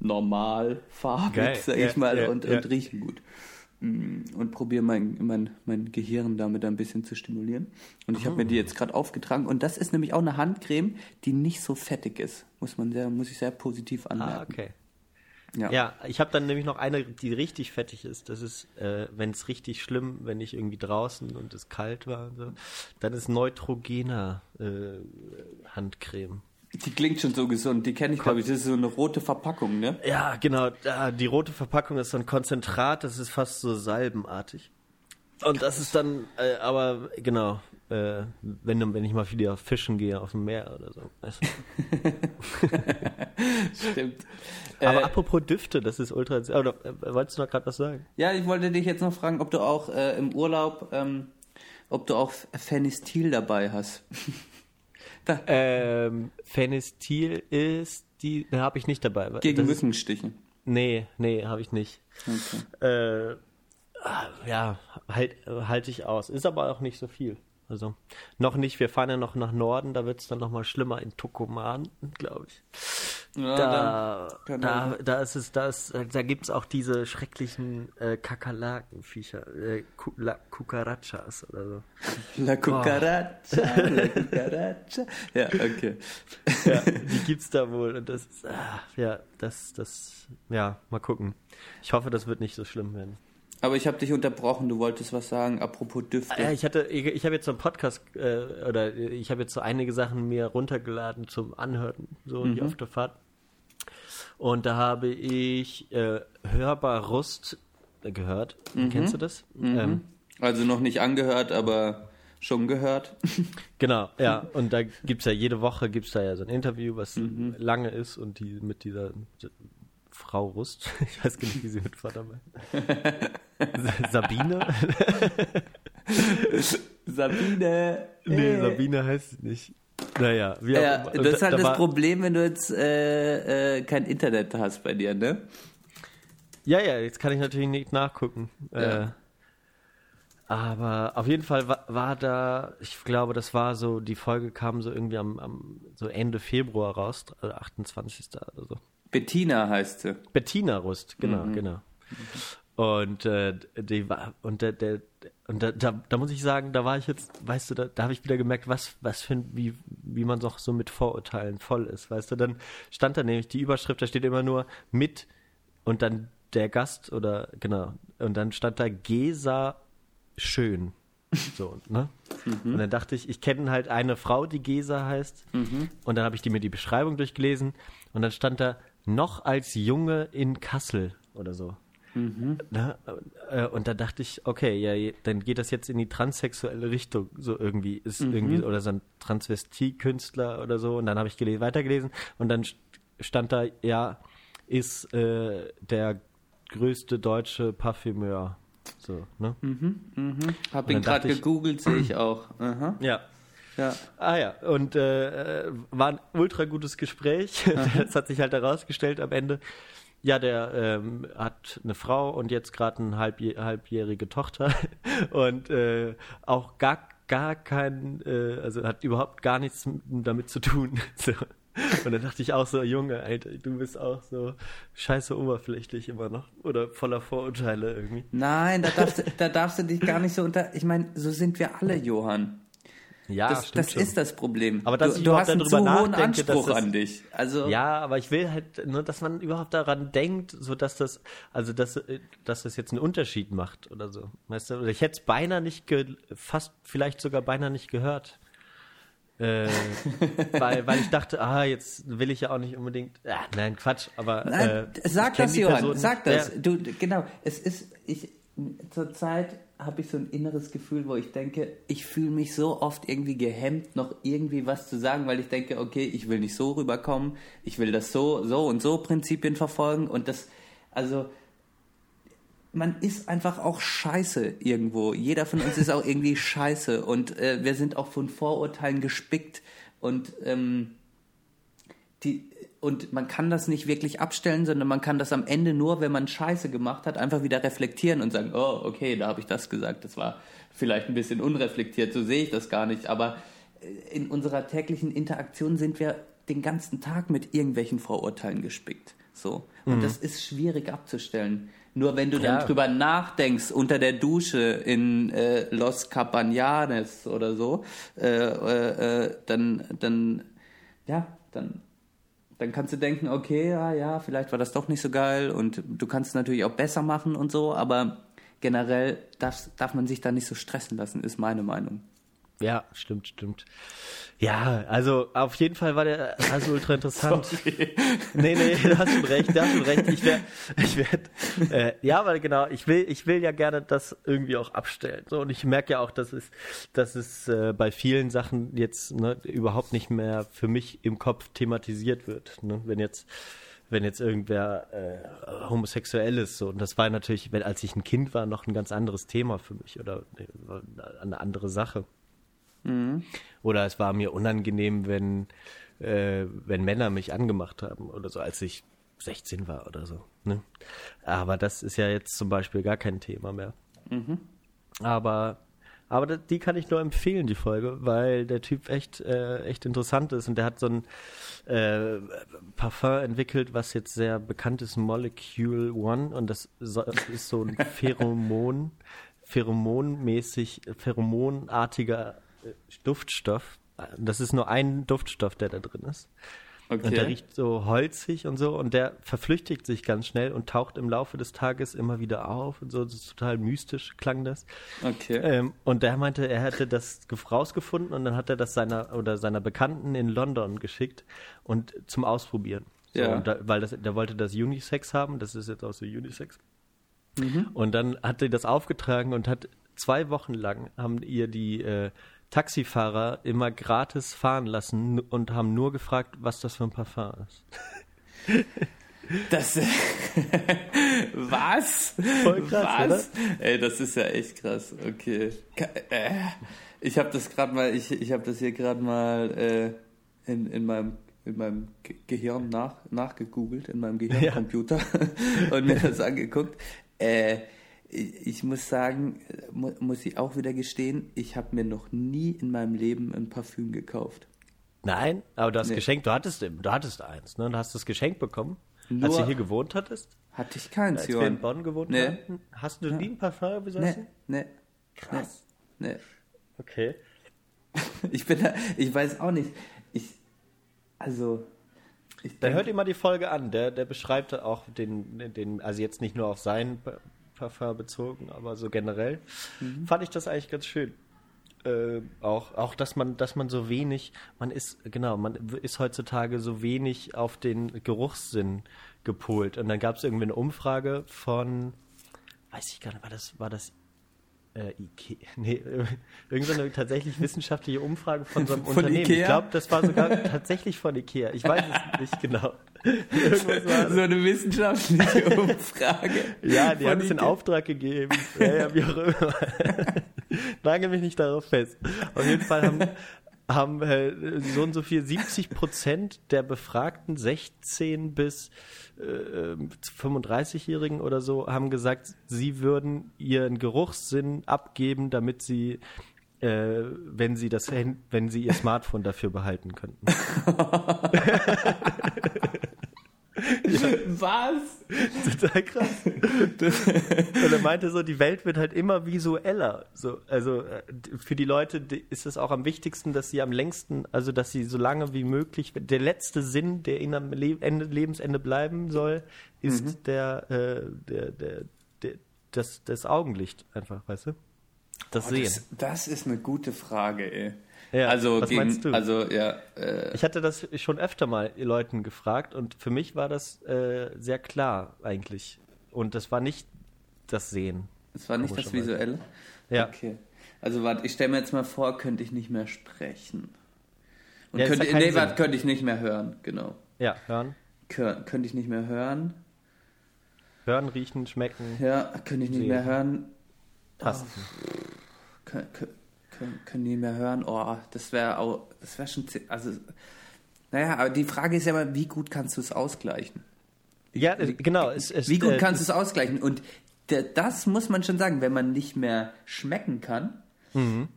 normal farbig, Geil, sag ich mal, ja, und, ja. und riechen gut. Mm, Und probiere mein, mein, mein Gehirn damit ein bisschen zu stimulieren. Und ich habe mir die jetzt gerade aufgetragen. Und das ist nämlich auch eine Handcreme, die nicht so fettig ist. Muss man sehr, muss ich sehr positiv Ah, anmerken. okay. Ja. Ja, ich habe dann nämlich noch eine, die richtig fettig ist. Das ist, äh, wenn es richtig schlimm, wenn ich irgendwie draußen und es kalt war und so, dann ist Neutrogena äh, Handcreme. Die klingt schon so gesund. Die kenne ich, glaube ich. Das ist so eine rote Verpackung, ne? Ja, genau. Die rote Verpackung ist so ein Konzentrat, das ist fast so salbenartig. Und das ist dann, äh, aber genau, äh, wenn, wenn ich mal wieder fischen gehe auf dem Meer oder so. Weißt du? Stimmt. Aber äh, apropos Düfte, das ist ultra. Oder äh, wolltest du noch gerade was sagen? ja, ich wollte dich jetzt noch fragen, ob du auch äh, im Urlaub, ähm, ob du auch Phenistil dabei hast. da, Ähm, Phenestil ist die, da habe ich nicht dabei. gegen das ist, Mückenstiche. Nee, nee, habe ich nicht. Okay. Äh, ja, halt, halte ich aus. Ist aber auch nicht so viel. Also noch nicht. Wir fahren ja noch nach Norden, da wird es dann noch mal schlimmer in Tucumán, glaube ich. Ja, Da, dann- da, da ist es, da, ist, da gibt es auch diese schrecklichen äh, Kakerlakenviecher, äh, La- Cucarachas oder so. La cucaracha, la cucaracha. Ja, okay. Ja, die gibt's da wohl und das ist, ah, ja, das, das, ja, mal gucken. Ich hoffe, das wird nicht so schlimm werden. Aber ich habe dich unterbrochen, du wolltest was sagen, apropos Düfte. Ja, ich hatte, ich, ich habe jetzt so einen Podcast äh, oder ich habe jetzt so einige Sachen mir runtergeladen zum Anhören, so die auf der Fahrt. Und da habe ich äh, Hörbar Rust gehört. Kennst du das? Ähm, Also noch nicht angehört, aber schon gehört. Genau, ja. Und da gibt's ja jede Woche gibt's da ja so ein Interview, was lange ist und die mit dieser Frau Rust, ich weiß gar nicht, wie sie mit Vornamen heißt. Sabine? Sabine. Nee, äh. Sabine heißt sie nicht. Naja, wie auch Ja, immer. Das ist halt da das Problem, wenn du jetzt äh, äh, kein Internet hast bei dir, ne? Ja, ja, jetzt kann ich natürlich nicht nachgucken. Ja. Äh, aber auf jeden Fall war, war da, ich glaube, das war so, die Folge kam so irgendwie am, am so Ende Februar raus, also 28. oder so. Bettina heißt sie. Bettina Rust, genau, genau. Und äh, die war und der, der und da, da, da muss ich sagen, da war ich jetzt, weißt du, da, da habe ich wieder gemerkt, was was für wie wie man doch so mit Vorurteilen voll ist, weißt du, dann stand da nämlich die Überschrift, da steht immer nur mit und dann der Gast oder genau und dann stand da Gesa schön. So, ne? Und dann dachte ich, ich kenne halt eine Frau, die Gesa heißt. Und dann habe ich die mir die Beschreibung durchgelesen und dann stand da noch als Junge in Kassel oder so. Ne? Äh, Und da dachte ich, okay, ja, dann geht das jetzt in die transsexuelle Richtung, so irgendwie ist irgendwie oder so ein Transvestie-Künstler oder so. Und dann habe ich gelesen, weitergelesen und dann st- stand da, ja, ist äh, der größte deutsche Parfümeur. So, ne? Hab dann ihn gerade gegoogelt, sehe ich auch. Aha. Ja. Ja. Ah ja, und äh, äh, war ein ultra gutes Gespräch. Das hat sich halt herausgestellt am Ende. Ja, der ähm, hat eine Frau und jetzt gerade eine halbjäh halbjährige Tochter und äh, auch gar gar kein, äh, also hat überhaupt gar nichts damit zu tun. So. Und dann dachte ich auch so, Junge, Alter, du bist auch so scheiße oberflächlich immer noch oder voller Vorurteile irgendwie. Nein, da darfst, du- da darfst du dich gar nicht so unter. Ich meine, so sind wir alle, Johann. Ja, Das, das ist das Problem. Aber dass du, ich du überhaupt hast einen darüber zu hohen nachdenke, Anspruch das- an dich. Also Ja, aber ich will halt nur, dass man überhaupt daran denkt, so dass das, also dass, äh, dass das jetzt einen Unterschied macht oder so. Weißt du, ich hätte es beinahe nicht, ge fast vielleicht sogar beinahe nicht gehört. Äh, weil, weil ich dachte, ah, jetzt will ich ja auch nicht unbedingt. Ah, nein, Quatsch, aber. Nein, äh, sag das, Johann. Sag das. Ja, Du, genau. Es ist, ich, zurzeit habe ich so ein inneres Gefühl, wo ich denke, ich fühle mich so oft irgendwie gehemmt, noch irgendwie was zu sagen, weil ich denke, okay, ich will nicht so rüberkommen, ich will das so, so und so Prinzipien verfolgen. Und das, also, man ist einfach auch scheiße irgendwo. Jeder von uns ist auch irgendwie scheiße. Und äh, wir sind auch von Vorurteilen gespickt. Und ähm, die, und man kann das nicht wirklich abstellen, sondern man kann das am Ende nur, wenn man Scheiße gemacht hat, einfach wieder reflektieren und sagen, oh, okay, da habe ich das gesagt, das war vielleicht ein bisschen unreflektiert, so sehe ich das gar nicht, aber äh, in unserer täglichen Interaktion sind wir den ganzen Tag mit irgendwelchen Vorurteilen gespickt. So. Und das ist schwierig abzustellen. Nur wenn du Ja. dann drüber nachdenkst, unter der Dusche in äh, Los Cabañanes oder so, äh, äh, äh, dann, dann, ja, dann, dann kannst du denken, okay, ja, ja, vielleicht war das doch nicht so geil und du kannst es natürlich auch besser machen und so, aber generell darf, darf man sich da nicht so stressen lassen, ist meine Meinung. Ja, stimmt, stimmt. Ja, also auf jeden Fall war der also ultra interessant. Nee, nee, du hast schon recht, du hast schon recht. Ich werde, ich werd, äh, ja, weil genau, ich will, ich will ja gerne das irgendwie auch abstellen. So, und ich merke ja auch, dass es, dass es äh, bei vielen Sachen jetzt ne, überhaupt nicht mehr für mich im Kopf thematisiert wird. Ne? Wenn jetzt, wenn jetzt irgendwer äh, homosexuell ist, so, und das war natürlich, wenn, als ich ein Kind war, noch ein ganz anderes Thema für mich oder äh, eine andere Sache. Oder es war mir unangenehm, wenn, äh, wenn Männer mich angemacht haben oder so, als ich 16 war oder so. Ne? Aber das ist ja jetzt zum Beispiel gar kein Thema mehr. Aber, aber da- die kann ich nur empfehlen, die Folge, weil der Typ echt, äh, echt interessant ist und der hat so ein äh, Parfum entwickelt, was jetzt sehr bekannt ist, Molecule One und das ist so ein Pheromon, pheromonmäßig, pheromonartiger Duftstoff. Das ist nur ein Duftstoff, der da drin ist. Und der Okay. riecht so holzig und so und der verflüchtigt sich ganz schnell und taucht im Laufe des Tages immer wieder auf und so. Das ist total mystisch klang das. Okay. Ähm, und der meinte, er hätte das gef- rausgefunden und dann hat er das seiner oder seiner Bekannten in London geschickt und zum Ausprobieren. So, Ja. da, weil das, der wollte das Unisex haben, das ist jetzt auch so Unisex. Und dann hat sie das aufgetragen und hat zwei Wochen lang haben ihr die äh, Taxifahrer immer gratis fahren lassen und haben nur gefragt, was das für ein Parfum ist. Das. Was? Voll krass, Was? Ey, das ist ja echt krass. Okay. Ka- äh, Ich habe das gerade mal, ich, ich habe das hier gerade mal äh, in, in meinem in meinem Ge- Gehirn nach, nachgegoogelt, in meinem Gehirncomputer und mir das angeguckt. Äh, ich, muss sagen, mu muss ich auch wieder gestehen, ich habe mir noch nie in meinem Leben ein Parfüm gekauft. Nein, aber du hast Nee. geschenkt, du hattest, du hattest eins, ne? Du hast das Geschenk bekommen, als Nur- du hier gewohnt hattest, Hatte ich keins, als wir in Johann. Bonn gewohnt Nee. haben. Hast du nie ein Parfum Nee, besessen? nee. Krass. Nee. nee. Okay. Ich bin da, ich weiß auch nicht. Ich, also, ich Dann hört ihr mal die Folge an. Der, der beschreibt auch den, den, also jetzt nicht nur auf sein Parfum bezogen, aber so generell. Mhm. Fand ich das eigentlich ganz schön. Äh, auch, auch, dass man, dass man so wenig, man ist, genau, man ist heutzutage so wenig auf den Geruchssinn gepolt. Und dann gab es irgendwie eine Umfrage von, weiß ich gar nicht, war das, war das äh, Ikea, nee, irgendeine tatsächlich wissenschaftliche Umfrage von so einem Von Unternehmen. Ikea? Ich glaube, das war sogar tatsächlich von Ikea. Ich weiß es nicht genau. So eine wissenschaftliche Umfrage. ja, die haben es in. Auftrag gegeben. Ja, ja, wie auch immer. Nagel mich nicht darauf fest. Auf jeden Fall haben, haben äh, so und so viel, 70 Prozent der Befragten, 16 bis äh, 35-Jährigen oder so, haben gesagt, sie würden ihren Geruchssinn abgeben, damit sie äh, wenn sie das wenn sie ihr Smartphone dafür behalten könnten. Was? Total krass. Und er meinte so, die Welt wird halt immer visueller. So, also äh, für die Leute ist es auch am wichtigsten, dass sie am längsten, also dass sie so lange wie möglich, der letzte Sinn, der ihnen am Le Ende, Lebensende bleiben soll, ist Mhm. der, äh, der, der, der, das, das Augenlicht einfach, weißt du? Das Sehen. Das, das ist eine gute Frage, ey. Ja, also, was gegen, meinst du? also, ja, äh, Ich hatte das schon öfter mal Leuten gefragt und für mich war das äh, sehr klar eigentlich. Und das war nicht das Sehen. es war nicht das. Visuelle. Ja. Okay. Also, warte, ich stelle mir jetzt mal vor, könnte ich nicht mehr sprechen. Und Ja, könnte, nee, warte, könnte ich nicht mehr hören, genau. Ja, hören. Kö- Könnte ich nicht mehr hören. Hören, riechen, schmecken, Ja, könnte ich nicht Sehen. mehr hören. tasten. Können, können, können die mehr hören? Oh, das wäre auch, das wäre schon, also, naja, aber die Frage ist ja mal, wie gut kannst du es ausgleichen? Ja, äh, genau. Es, es, Wie gut äh, kannst du es ausgleichen? Und das muss man schon sagen, wenn man nicht mehr schmecken kann, Mhm.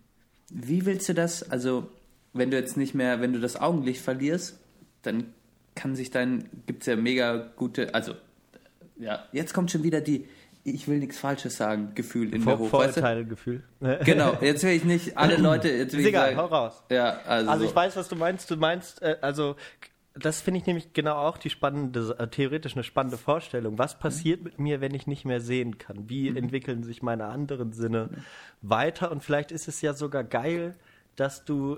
wie willst du das, also, wenn du jetzt nicht mehr, wenn du das Augenlicht verlierst, dann kann sich dein, gibt's ja mega gute, also, ja, jetzt kommt schon wieder die, ich will nichts Falsches sagen, Gefühl in Vor, mir hoch, weißt du? Vorurteile-Gefühl. Genau, jetzt will ich nicht alle Leute, jetzt will Ist egal, hau raus. ja, also, Also ich weiß, was du meinst. Du meinst, äh, also das finde ich nämlich genau auch die spannende, äh, theoretisch eine spannende Vorstellung. Was passiert mit mir, wenn ich nicht mehr sehen kann? Wie entwickeln sich meine anderen Sinne weiter? Und vielleicht ist es ja sogar geil, dass du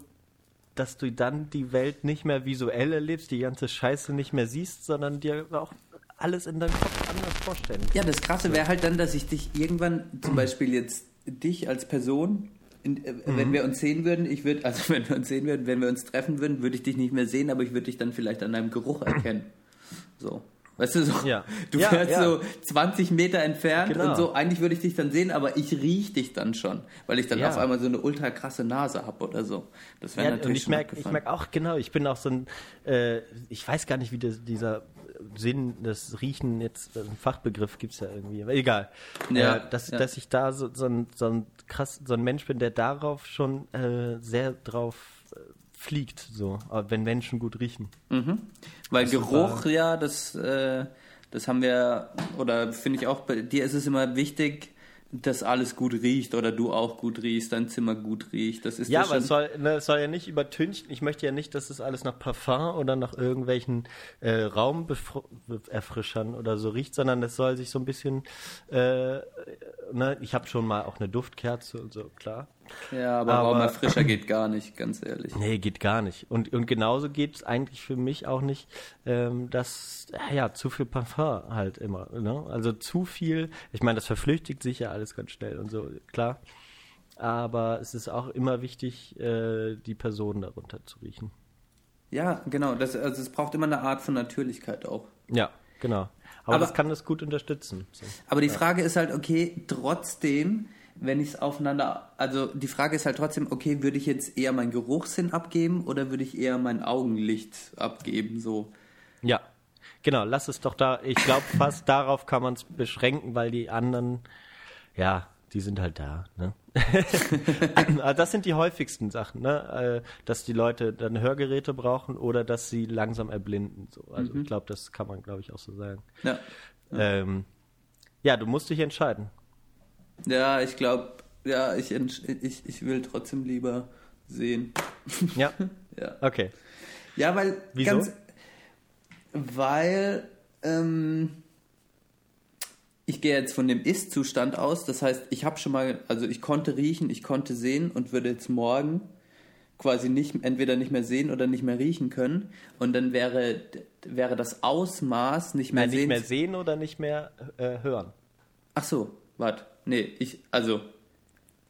dass du dann die Welt nicht mehr visuell erlebst, die ganze Scheiße nicht mehr siehst, sondern dir auch alles in deinem Kopf anders vorstellen. Ja, das Krasse wäre halt dann, dass ich dich irgendwann, zum Beispiel jetzt dich als Person, in, äh, wenn Mhm. wir uns sehen würden, ich würde, also wenn wir uns sehen würden, wenn wir uns treffen würden, würde ich dich nicht mehr sehen, aber ich würde dich dann vielleicht an deinem Geruch erkennen. So. Weißt du, so, Ja. du Ja, wärst ja. so 20 Meter entfernt Genau. und so, eigentlich würde ich dich dann sehen, aber ich riech dich dann schon, weil ich dann Ja. auf einmal so eine ultra krasse Nase habe oder so. Das wäre natürlich und ich merke ich auch, genau, ich bin auch so ein, äh, ich weiß gar nicht, wie das, dieser Sinn, das Riechen jetzt, ein Fachbegriff gibt es ja irgendwie, aber egal. Ja, äh, dass, ja. dass ich da so, so, ein, so ein krass, so ein Mensch bin, der darauf schon äh, sehr drauf äh, fliegt, so, äh, wenn Menschen gut riechen. Mhm. Weil Das Geruch, ja, das, äh, das haben wir, oder finde ich auch, bei dir ist es immer wichtig, dass alles gut riecht oder du auch gut riechst, dein Zimmer gut riecht. Das ist Ja, das aber es soll, ne, es soll ja nicht übertünchen. Ich möchte ja nicht, dass es alles nach Parfum oder nach irgendwelchen äh, Raumerfrischern oder so riecht, sondern es soll sich so ein bisschen äh, ne, ich habe schon mal auch eine Duftkerze und so, klar. Ja, aber, aber mal frischer geht gar nicht, ganz ehrlich. Nee, geht gar nicht. Und, und genauso geht es eigentlich für mich auch nicht, ähm, dass, ja, zu viel Parfum halt immer. Ne? Also zu viel, ich meine, das verflüchtigt sich ja alles ganz schnell und so, klar. Aber es ist auch immer wichtig, äh, die Person darunter zu riechen. Ja, genau. Das, also es braucht immer eine Art von Natürlichkeit auch. Ja, genau. Aber, aber das kann das gut unterstützen. So. Aber die. Frage ist halt, okay, trotzdem, wenn ich es aufeinander, also die Frage ist halt trotzdem, okay, würde ich jetzt eher meinen Geruchssinn abgeben oder würde ich eher mein Augenlicht abgeben, so? Ja, genau, lass es doch da, ich glaube fast darauf kann man es beschränken, weil die anderen, ja, die sind halt da. Ne? Also das sind die häufigsten Sachen, ne? Äh, dass die Leute dann Hörgeräte brauchen oder dass sie langsam erblinden. So. Also mhm. ich glaube, das kann man, glaube ich, auch so sagen. Ja. Ja. Ähm, ja, du musst dich entscheiden. Ja, ich glaube, ja, ich, ich, ich will trotzdem lieber sehen. Ja. ja. Okay. Ja, weil Wieso? Ganz, weil ähm, ich gehe jetzt von dem Ist-Zustand aus. Das heißt, ich habe schon mal, also ich konnte riechen, ich konnte sehen und würde jetzt morgen quasi nicht, entweder nicht mehr sehen oder nicht mehr riechen können. Und dann wäre, wäre das Ausmaß nicht mehr Nein, sehen. Nicht mehr sehen oder nicht mehr äh, hören. Ach so, warte. Nee, ich, also.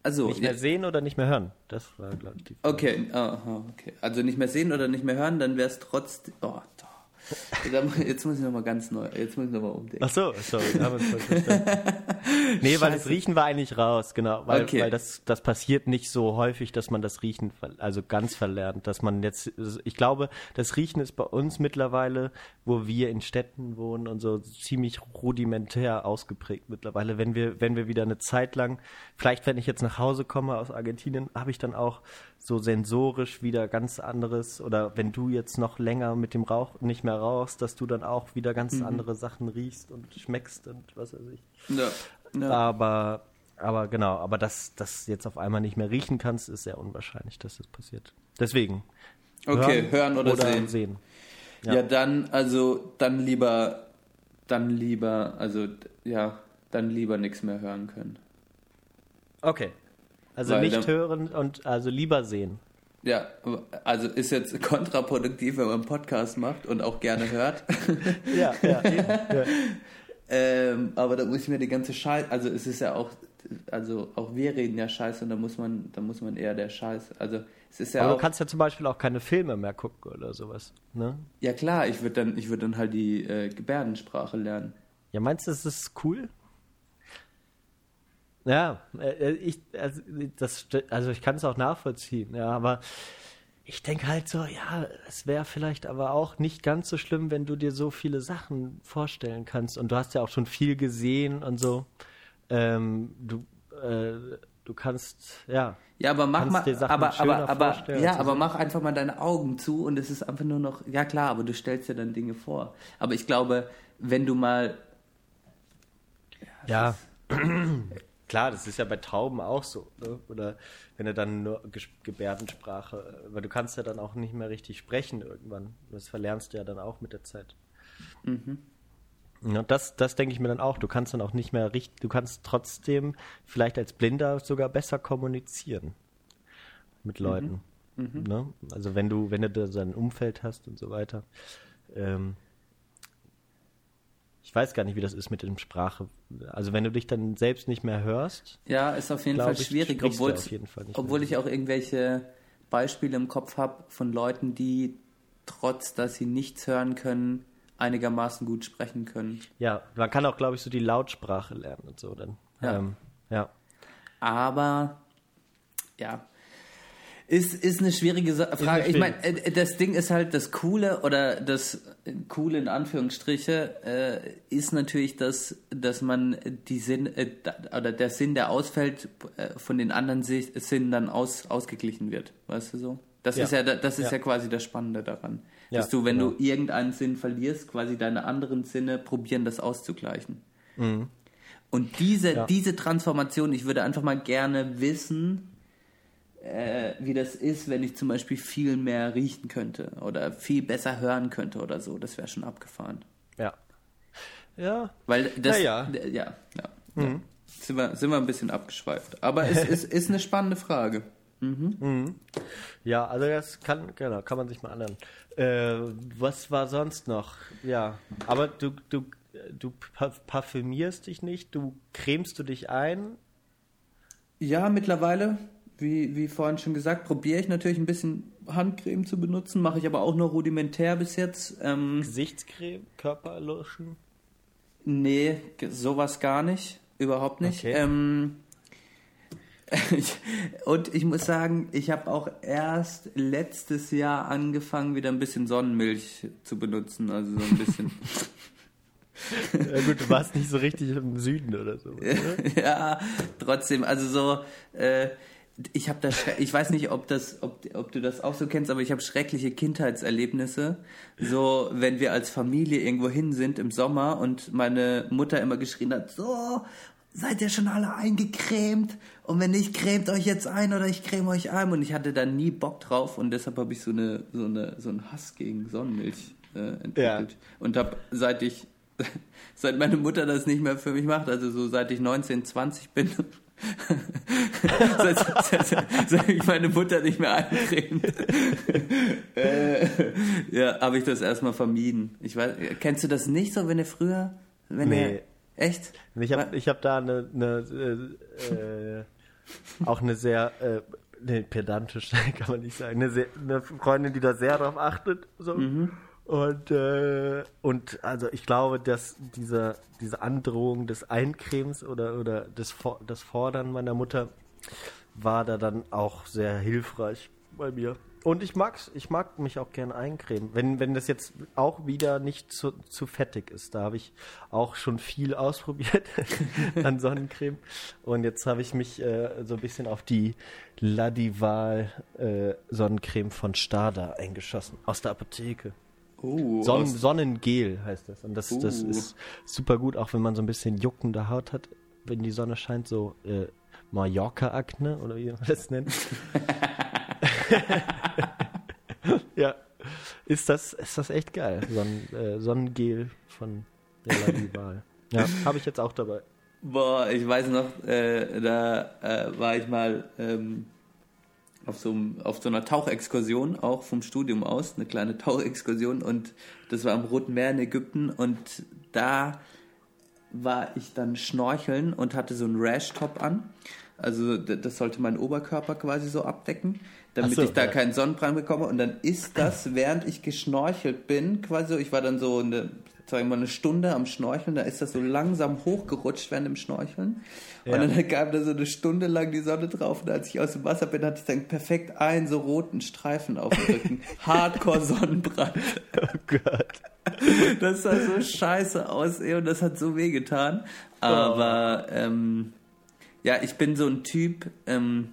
Also, nicht mehr sehen oder nicht mehr hören? Das war, glaube ich, die Frage. Okay, aha, okay. Also nicht mehr sehen oder nicht mehr hören, dann wäre es trotzdem. Oh, doch. Jetzt muss ich nochmal ganz neu, jetzt muss ich nochmal umdenken. Ach so, sorry, haben wir verstanden. nee, weil das Riechen war eigentlich raus, genau, weil, okay. weil das, das passiert nicht so häufig, dass man das Riechen also ganz verlernt, dass man jetzt, ich glaube, das Riechen ist bei uns mittlerweile, wo wir in Städten wohnen und so ziemlich rudimentär ausgeprägt mittlerweile. Wenn wir, wenn wir wieder eine Zeit lang, vielleicht wenn ich jetzt nach Hause komme aus Argentinien, habe ich dann auch so sensorisch wieder ganz anderes oder wenn du jetzt noch länger mit dem Rauch nicht mehr rauchst, dass du dann auch wieder ganz mhm. andere Sachen riechst und schmeckst und was weiß ich. Ja, ja. Aber aber genau, aber dass das jetzt auf einmal nicht mehr riechen kannst, ist sehr unwahrscheinlich, dass das passiert. Deswegen. Okay, hören, hören oder, oder, sehen. sehen. Ja. ja, dann also dann lieber dann lieber also ja, dann lieber nichts mehr hören können. Okay, also Weil nicht dann, hören und also lieber sehen. Ja, also ist jetzt kontraproduktiv, wenn man einen Podcast macht und auch gerne hört. ja, ja, ja. Ähm, aber da muss ich mir die ganze Scheiße, also es ist ja auch, also auch wir reden ja Scheiße und da muss man, da muss man eher der Scheiß, also es ist ja aber auch, du kannst ja zum Beispiel auch keine Filme mehr gucken oder sowas, ne? Ja klar, ich würde dann, ich würde dann halt die äh, Gebärdensprache lernen. Ja, meinst du, das ist cool? Ja, äh, äh, ich, also, das, also ich kann es auch nachvollziehen, ja, aber ich denke halt so, ja, es wäre vielleicht aber auch nicht ganz so schlimm, wenn du dir so viele Sachen vorstellen kannst. Und du hast ja auch schon viel gesehen und so. Ähm, du, äh, du kannst, ja. Ja, aber mach mal, aber, aber, aber, ja, aber mach einfach mal deine Augen zu und es ist einfach nur noch, ja klar, aber du stellst dir dann Dinge vor. Aber ich glaube, wenn du mal. Ja. ja klar, das ist ja bei Tauben auch so. Ne? Oder wenn er dann nur Gebärdensprache, weil du kannst ja dann auch nicht mehr richtig sprechen irgendwann. Das verlernst du ja dann auch mit der Zeit. Mhm. Ja, das, das denke ich mir dann auch. Du kannst dann auch nicht mehr richtig, du kannst trotzdem vielleicht als Blinder sogar besser kommunizieren mit mhm. Leuten. Mhm. Ne? Also wenn du, wenn du da sein Umfeld hast und so weiter. Ähm, ich weiß gar nicht, wie das ist mit dem Sprache. Also wenn du dich dann selbst nicht mehr hörst. Ja, ist auf jeden Fall schwierig, obwohl, obwohl ich auch irgendwelche Beispiele im Kopf habe von Leuten, die trotz, dass sie nichts hören können, einigermaßen gut sprechen können. Ja, man kann auch, glaube ich, so die Lautsprache lernen und so dann. Ja. Ähm, ja. Aber ja, ist, ist eine schwierige Frage. Ich meine, äh, das Ding ist halt das Coole oder das Coole in Anführungsstriche äh, ist natürlich, dass, dass man die Sinn äh, oder der Sinn, der ausfällt, äh, von den anderen Sinnen dann aus, ausgeglichen wird. Weißt du so? Das ja. ist ja das ist ja. ja quasi das Spannende daran. Ja, dass du, wenn genau. du irgendeinen Sinn verlierst, quasi deine anderen Sinne probieren, das auszugleichen. Mhm. Und diese, diese Transformation, ich würde einfach mal gerne wissen, äh, wie das ist, wenn ich zum Beispiel viel mehr riechen könnte oder viel besser hören könnte oder so. Das wäre schon abgefahren. Ja. Ja. Weil das. Ja, ja. ja, ja. Mhm. sind wir, sind wir ein bisschen abgeschweift. Aber es ist, ist eine spannende Frage. Mhm. Ja, also das kann, genau, kann man sich mal anhören. Äh, was war sonst noch? Ja, aber du, du, du parfümierst dich nicht, du cremst du dich ein. Ja, mittlerweile, wie, wie vorhin schon gesagt, probiere ich natürlich ein bisschen Handcreme zu benutzen, mache ich aber auch nur rudimentär bis jetzt. Ähm, Gesichtscreme, Körperlotion? Nee, sowas gar nicht, überhaupt nicht. Okay. Ähm, und ich muss sagen, ich habe auch erst letztes Jahr angefangen, wieder ein bisschen Sonnenmilch zu benutzen. Also so ein bisschen. ja gut, du warst nicht so richtig im Süden oder so. Oder? ja, trotzdem, also so, äh, ich habe das, ich weiß nicht, ob das, ob, ob du das auch so kennst, aber ich habe schreckliche Kindheitserlebnisse. So, wenn wir als Familie irgendwo hin sind im Sommer und meine Mutter immer geschrien hat, so, seid ihr schon alle eingecremt? Und wenn nicht, cremt euch jetzt ein oder ich creme euch ein. Und ich hatte da nie Bock drauf und deshalb habe ich so eine, so eine, so einen Hass gegen Sonnenmilch äh, entwickelt. Ja. Und habe, seit ich, seit meine Mutter das nicht mehr für mich macht, also so seit ich 19, 20 bin, seit, seit, seit, ich meine Mutter nicht mehr eincremt, äh, ja, habe ich das erstmal vermieden. Ich weiß, kennst du das nicht so, wenn du früher, wenn nee. du Echt? Ich habe ich hab da eine, eine äh, äh, auch eine sehr äh, nee, pedantisch kann man nicht sagen, eine, sehr, eine Freundin, die da sehr drauf achtet. So. Mhm. Und, äh, und also ich glaube, dass diese, diese Androhung des Eincremes oder, oder des, das Fordern meiner Mutter war da dann auch sehr hilfreich bei mir. Und ich mag's, ich mag mich auch gerne eincremen. Wenn, wenn das jetzt auch wieder nicht zu, zu fettig ist. Da habe ich auch schon viel ausprobiert an Sonnencreme. Und jetzt habe ich mich äh, so ein bisschen auf die Ladival äh, Sonnencreme von Stada eingeschossen. Aus der Apotheke. Uh, Sonnen, Sonnengel heißt das. Und das, uh. das ist super gut, auch wenn man so ein bisschen juckende Haut hat, wenn die Sonne scheint, so äh, Mallorca-Akne oder wie man das nennt. ja, ist das, ist das echt geil. Sonnen, äh, Sonnengel von der Ladival. Ja, habe ich jetzt auch dabei. Boah, ich weiß noch, äh, da äh, war ich mal ähm, auf, so, auf so einer Tauchexkursion, auch vom Studium aus, eine kleine Tauchexkursion und das war am Roten Meer in Ägypten und da war ich dann schnorcheln und hatte so einen Rash-Top an. Also das sollte mein Oberkörper quasi so abdecken damit so, ich da ja. keinen Sonnenbrand bekomme. Und dann ist das, während ich geschnorchelt bin, quasi, ich war dann so eine, sagen wir mal, eine Stunde am Schnorcheln, da ist das so langsam hochgerutscht während dem Schnorcheln. Ja. Und dann gab da so eine Stunde lang die Sonne drauf. Und als ich aus dem Wasser bin, hatte ich dann perfekt einen so roten Streifen auf dem Rücken. Hardcore Sonnenbrand. Oh Gott. Das sah so scheiße aus, ey, und das hat so weh getan. Aber, oh. ähm, ja, ich bin so ein Typ, ähm,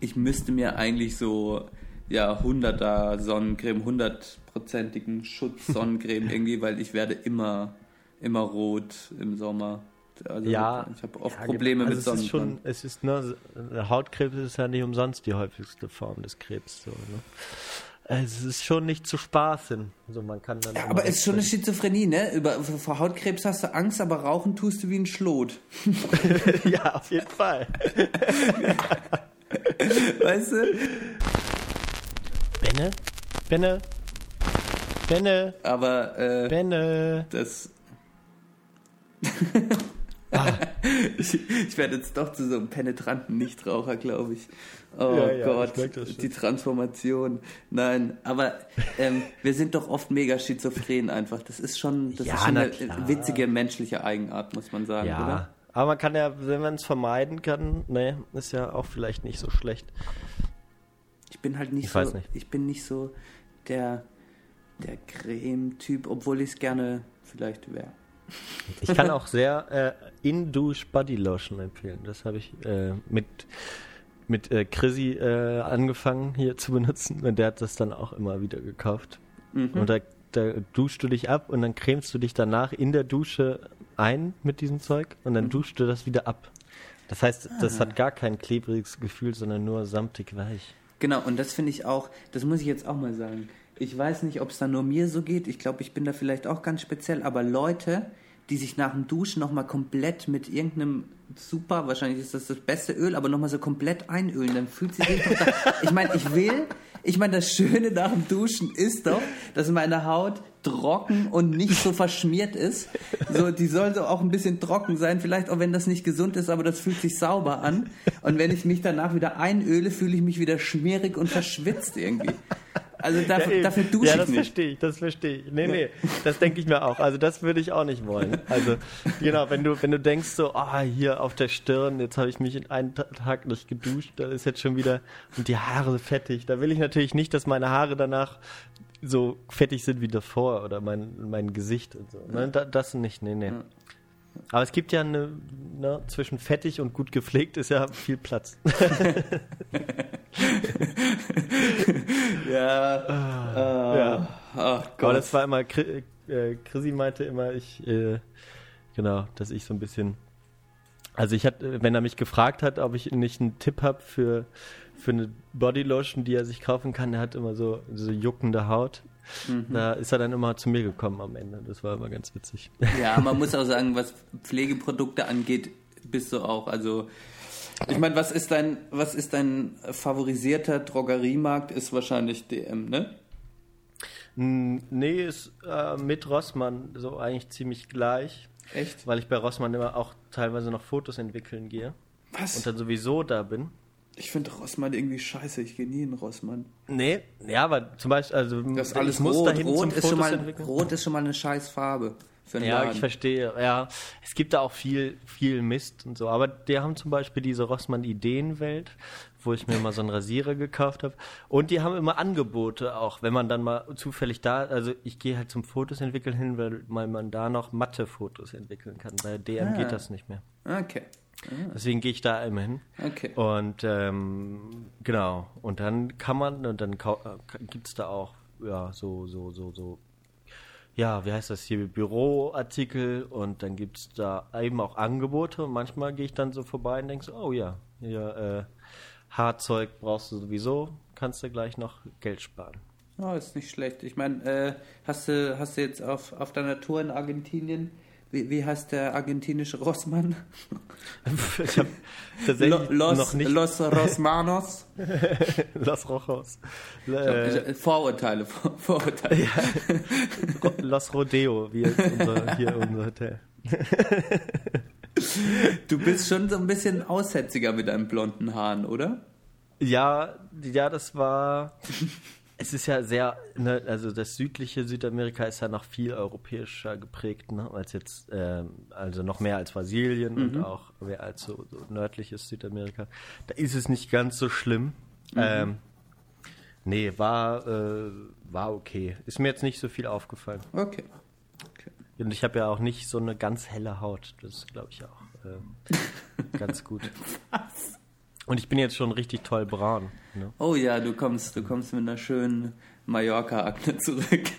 ich müsste mir eigentlich so ja 100er Sonnencreme, 100%igen Schutz Sonnencreme irgendwie, weil ich werde immer immer rot im Sommer. Also ja, ich habe oft ja, Probleme also mit Sonnenbrand. Es ist schon, es ist ne, Hautkrebs ist ja nicht umsonst die häufigste Form des Krebs. So, ne? Es ist schon nicht zu spaßen. Also man kann dann ja, aber es ist schon eine Schizophrenie, ne? Über, vor Hautkrebs hast du Angst, aber rauchen tust du wie ein Schlot. ja, auf jeden Fall. weißt du? Benne? Benne? Benne? Aber, äh, Benne? Das. ah. ich, ich, werde jetzt doch zu so einem penetranten Nichtraucher, glaube ich. Oh ja, ja, Gott, die Transformation. Nein, aber ähm, wir sind doch oft mega schizophren einfach. Das ist schon, das ja, ist schon eine klar. witzige menschliche Eigenart, muss man sagen, ja. oder? Aber man kann ja, wenn man es vermeiden kann, ne, ist ja auch vielleicht nicht so schlecht. Ich bin halt nicht ich so, weiß nicht. ich bin nicht so der, der Creme-Typ, obwohl ich es gerne vielleicht wäre. Ich kann auch sehr äh, In-Douche Body Lotion empfehlen. Das habe ich äh, mit mit äh, Chrissy äh, angefangen hier zu benutzen und der hat das dann auch immer wieder gekauft. Mhm. Und da, da duschst du dich ab und dann cremst du dich danach in der Dusche ein mit diesem Zeug und dann mhm. duscht du das wieder ab. Das heißt, das ah. hat gar kein klebriges Gefühl, sondern nur samtig weich. Genau, und das finde ich auch, das muss ich jetzt auch mal sagen. Ich weiß nicht, ob es da nur mir so geht. Ich glaube, ich bin da vielleicht auch ganz speziell, aber Leute, die sich nach dem Duschen nochmal komplett mit irgendeinem super, wahrscheinlich ist das das beste Öl, aber nochmal so komplett einölen, dann fühlt sie sich doch Ich meine, ich will, ich meine, das Schöne nach dem Duschen ist doch, dass meine Haut trocken und nicht so verschmiert ist. So, die soll so auch ein bisschen trocken sein, vielleicht auch wenn das nicht gesund ist, aber das fühlt sich sauber an. Und wenn ich mich danach wieder einöle, fühle ich mich wieder schmierig und verschwitzt irgendwie. Also dafür, ja, dafür dusche ja, ich das verstehe ich, das verstehe ich. Nee, nee, das denke ich mir auch. Also das würde ich auch nicht wollen. Also genau, wenn du, wenn du denkst so, ah, oh, hier auf der Stirn, jetzt habe ich mich in einem Tag nicht geduscht, da ist jetzt schon wieder, und die Haare fettig. Da will ich natürlich nicht, dass meine Haare danach so fettig sind wie davor oder mein, mein Gesicht und so. Ne? Das nicht, nee, nee. Aber es gibt ja eine, ne, zwischen fettig und gut gepflegt ist ja viel Platz. ja. Ah, uh, ja. Oh Gott. Aber das war immer, äh, Chrissy meinte immer, ich, äh, genau, dass ich so ein bisschen, also ich hatte, wenn er mich gefragt hat, ob ich nicht einen Tipp habe für, für eine Bodylotion, die er sich kaufen kann, der hat immer so, so juckende Haut. Mhm. Da ist er dann immer zu mir gekommen am Ende. Das war immer ganz witzig. Ja, man muss auch sagen, was Pflegeprodukte angeht, bist du auch. Also ich meine, was ist dein, was ist dein favorisierter Drogeriemarkt? Ist wahrscheinlich DM, ne? Nee, ist äh, mit Rossmann so eigentlich ziemlich gleich. Echt? Weil ich bei Rossmann immer auch teilweise noch Fotos entwickeln gehe. Was? Und dann sowieso da bin. Ich finde Rossmann irgendwie scheiße. Ich gehe nie in Rossmann. Nee, ja, aber zum Beispiel, also das alles muss rot. Rot ist, schon mal, rot ist schon mal eine scheiß Farbe. ja, Laden. ich verstehe. Ja, es gibt da auch viel, viel Mist und so. Aber die haben zum Beispiel diese Rossmann Ideenwelt, wo ich mir mal so einen Rasierer gekauft habe. Und die haben immer Angebote auch, wenn man dann mal zufällig da, also ich gehe halt zum Fotos entwickeln hin, weil man da noch matte Fotos entwickeln kann. Bei DM ah. geht das nicht mehr. Okay. Ah. Deswegen gehe ich da immer hin. Okay. Und ähm, genau. Und dann kann man, und dann äh, gibt es da auch, ja, so, so, so, so, ja, wie heißt das hier, Büroartikel und dann gibt es da eben auch Angebote und manchmal gehe ich dann so vorbei und denke so, oh ja, hier, äh, Haarzeug brauchst du sowieso, kannst du gleich noch Geld sparen. Oh, ist nicht schlecht. Ich meine, äh, hast, du, hast du jetzt auf, auf deiner Tour in Argentinien wie, wie heißt der argentinische Rossmann? ich habe tatsächlich Los, noch nicht. Los Rosmanos. Los Rojos. Äh, Vorurteile, Vorurteile. Ja. Los Rodeo, wie unser, hier unser Hotel. du bist schon so ein bisschen aussätziger mit deinen blonden Haaren, oder? Ja, ja, das war es ist ja sehr, ne, also das südliche Südamerika ist ja noch viel europäischer geprägt, ne, als jetzt, äh, also noch mehr als Brasilien mhm. und auch mehr als so, so, nördliches Südamerika. Da ist es nicht ganz so schlimm. Mhm. Ähm, nee, war, äh, war okay. Ist mir jetzt nicht so viel aufgefallen. Okay. okay. Und ich habe ja auch nicht so eine ganz helle Haut. Das glaube ich, auch äh, ganz gut. Was? Und ich bin jetzt schon richtig toll braun. Ne? Oh ja, du kommst, du kommst mit einer schönen Mallorca-Akne zurück.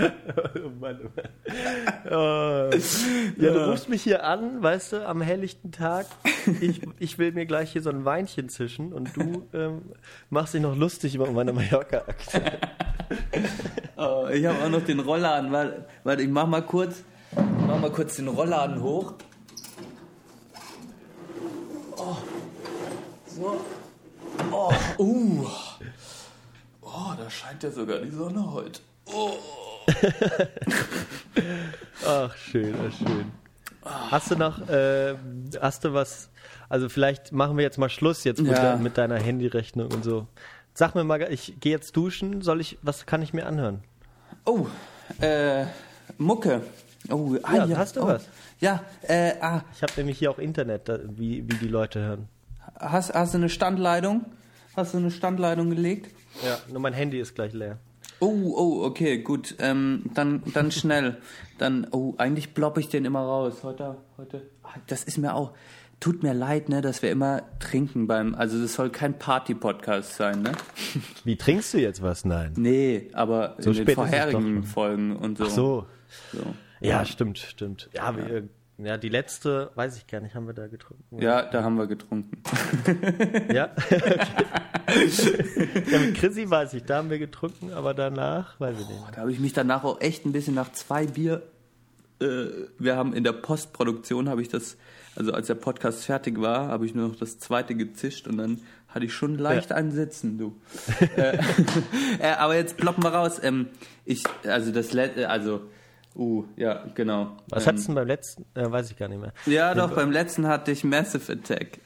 oh Mann, oh Mann. Oh. Ja, du rufst mich hier an, weißt du, am helllichten Tag. Ich, ich will mir gleich hier so ein Weinchen zischen und du ähm, machst dich noch lustig über meine Mallorca-Akne. Oh, ich habe auch noch den Rollladen. Warte, warte, ich mach mal kurz, mach mal kurz den Rollladen hoch. Oh, uh. Oh, da scheint ja sogar die Sonne heute. Oh. Ach, schön, ach, schön. Hast du noch, äh, hast du was, also vielleicht machen wir jetzt mal Schluss jetzt mit, ja. de, mit deiner Handyrechnung und so. Sag mir mal, ich gehe jetzt duschen, soll ich, was kann ich mir anhören? Oh, äh, Mucke. Oh, ah, ja, ja. hast du oh. was? Ja, äh, ah. Ich habe nämlich hier auch Internet, wie, wie die Leute hören. Hast, hast du eine Standleitung? Hast du eine Standleitung gelegt? Ja, nur mein Handy ist gleich leer. Oh, oh, okay, gut. Ähm, dann, dann schnell. Dann, oh, eigentlich bloppe ich den immer raus. Heute, heute. Ah, das ist mir auch. Tut mir leid, ne, dass wir immer trinken beim. Also das soll kein Party-Podcast sein, ne? Wie trinkst du jetzt was? Nein. Nee, aber so in den vorherigen Folgen und so. Ach so. so. Ja, ja, stimmt, stimmt. Ja, ja. Wir, Ja, die letzte, weiß ich gar nicht, haben wir da getrunken? Ja, da haben wir getrunken. Ja? ja, mit Chrissy weiß ich, da haben wir getrunken, aber danach weiß ich nicht. Da habe ich mich danach auch echt ein bisschen nach zwei Bier. Äh, wir haben in der Postproduktion habe ich das, also als der Podcast fertig war, habe ich nur noch das zweite gezischt und dann hatte ich schon leicht Ja. einen Sitzen, du. äh, äh, aber jetzt ploppen wir raus. Ähm, ich, also das letzte, also, uh, ja, genau. Was ähm, hattest du denn beim letzten? Äh, weiß ich gar nicht mehr. Ja, doch, beim letzten hatte ich Massive Attack.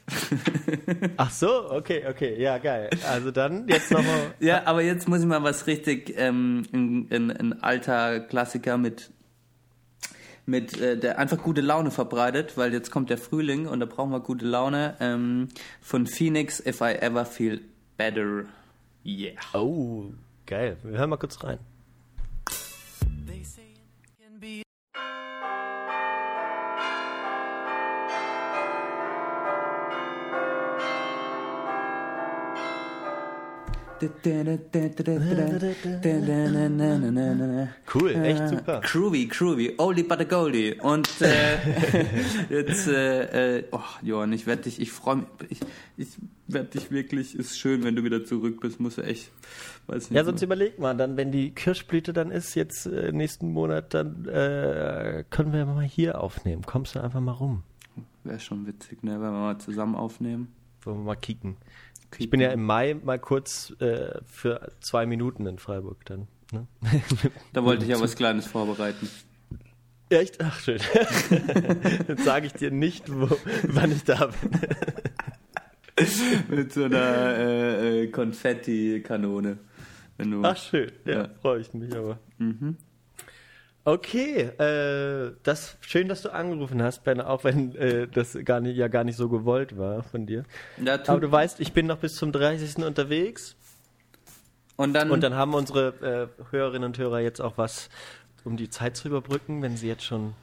Ach so, okay, okay, ja, geil. Also dann jetzt nochmal. Ja, aber jetzt muss ich mal was richtig, ähm, ein, ein, ein alter Klassiker mit, mit äh, der einfach gute Laune verbreitet, weil jetzt kommt der Frühling und da brauchen wir gute Laune. Ähm, von Phoenix, If I Ever Feel Better. Yeah. Oh, geil. Wir hören mal kurz rein. Cool, echt super. Groovy, groovy, oldie but a goldie. Und äh, jetzt, äh, äh, oh, Johann, ich werde dich, ich freue mich, ich, ich werde dich wirklich, ist schön, wenn du wieder zurück bist, musst du echt, weiß nicht. Ja, sonst überleg mal, dann, wenn die Kirschblüte dann ist, jetzt äh, nächsten Monat, dann äh, können wir mal hier aufnehmen. Kommst du einfach mal rum. Wäre schon witzig, ne, wenn wir mal zusammen aufnehmen. Wollen wir mal kicken. Ich bin ja im Mai mal kurz äh, für zwei Minuten in Freiburg dann. Ne? Da wollte ich ja was Kleines vorbereiten. Echt? Ach, schön. Jetzt sage ich dir nicht, wo, wann ich da bin. Mit so einer äh, äh, Konfetti-Kanone. Ach, schön. Ja, Ja. freue ich mich aber. Okay, äh, das schön, dass du angerufen hast, Ben, auch wenn äh, das gar nicht, ja gar nicht so gewollt war von dir. Ja, Aber du weißt, ich bin noch bis zum 30. unterwegs und dann, und dann haben unsere äh, Hörerinnen und Hörer jetzt auch was, um die Zeit zu überbrücken, wenn sie jetzt schon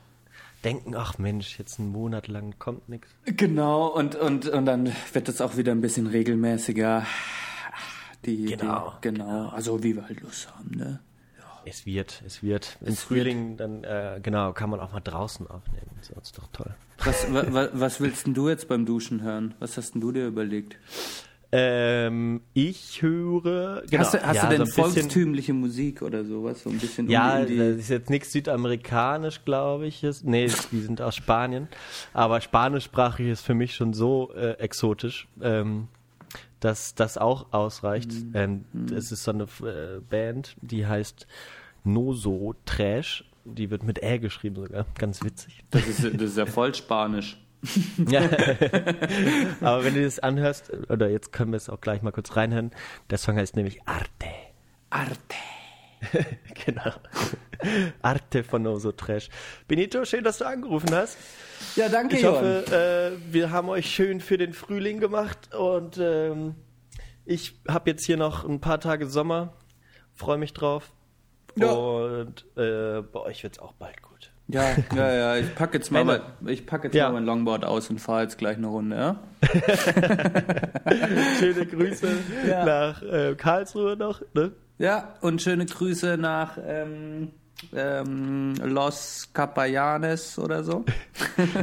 denken, ach Mensch, jetzt einen Monat lang kommt nichts. genau, und, und, und dann wird es auch wieder ein bisschen regelmäßiger. Die, Genau, die, genau. Also wie wir halt Lust haben, ne? Es wird, es wird. Im Frühling dann, äh, genau, kann man auch mal draußen aufnehmen. Das ist doch toll. Was, wa, wa, was willst denn du jetzt beim Duschen hören? Was hast denn du dir überlegt? Ähm, ich höre. Genau, hast du, hast ja, du denn so bisschen- volkstümliche Musik oder sowas? So ein bisschen Ja, das ist jetzt nichts südamerikanisch, glaube ich. Ist, nee, die sind aus Spanien. Aber spanischsprachig ist für mich schon so äh, exotisch, ähm, dass das auch ausreicht. Mhm. Ähm, Es ist so eine äh, Band, die heißt Noso Trash. Die wird mit Ä geschrieben sogar. Ganz witzig. das, ist, das ist ja voll Spanisch. Ja. Aber wenn du das anhörst, oder jetzt können wir es auch gleich mal kurz reinhören, der Song heißt nämlich Arte. Arte. Genau. Arte von Oso Trash. Benito, schön, dass du angerufen hast. Ja, danke, Ich hoffe, äh, wir haben euch schön für den Frühling gemacht und ähm, ich habe jetzt hier noch ein paar Tage Sommer. Freue mich drauf. Ja. Und äh, bei euch wird es auch bald gut. Ja, ja, ja, ich packe jetzt mal, mein, ich pack jetzt Ja. mal mein Longboard aus und fahre jetzt gleich eine Runde, ja? Schöne Grüße Ja. nach äh, Karlsruhe noch. Ne? Ja, und schöne Grüße nach ähm, ähm, Los Capayanes oder so.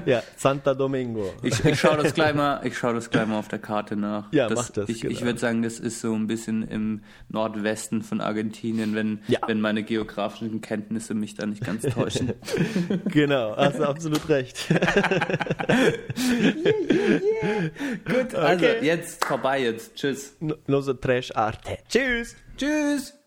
Ja, Santa Domingo. Ich, ich schaue das gleich mal, ich schaue das gleich mal auf der Karte nach. Ja, mach das, Ich, genau. ich würde sagen, das ist so ein bisschen im Nordwesten von Argentinien, wenn, Ja. wenn meine geografischen Kenntnisse mich da nicht ganz täuschen. Genau, hast du absolut recht. Gut, also Okay. jetzt vorbei jetzt. Tschüss. Noso Trash Arte. Tschüss. Tschüss.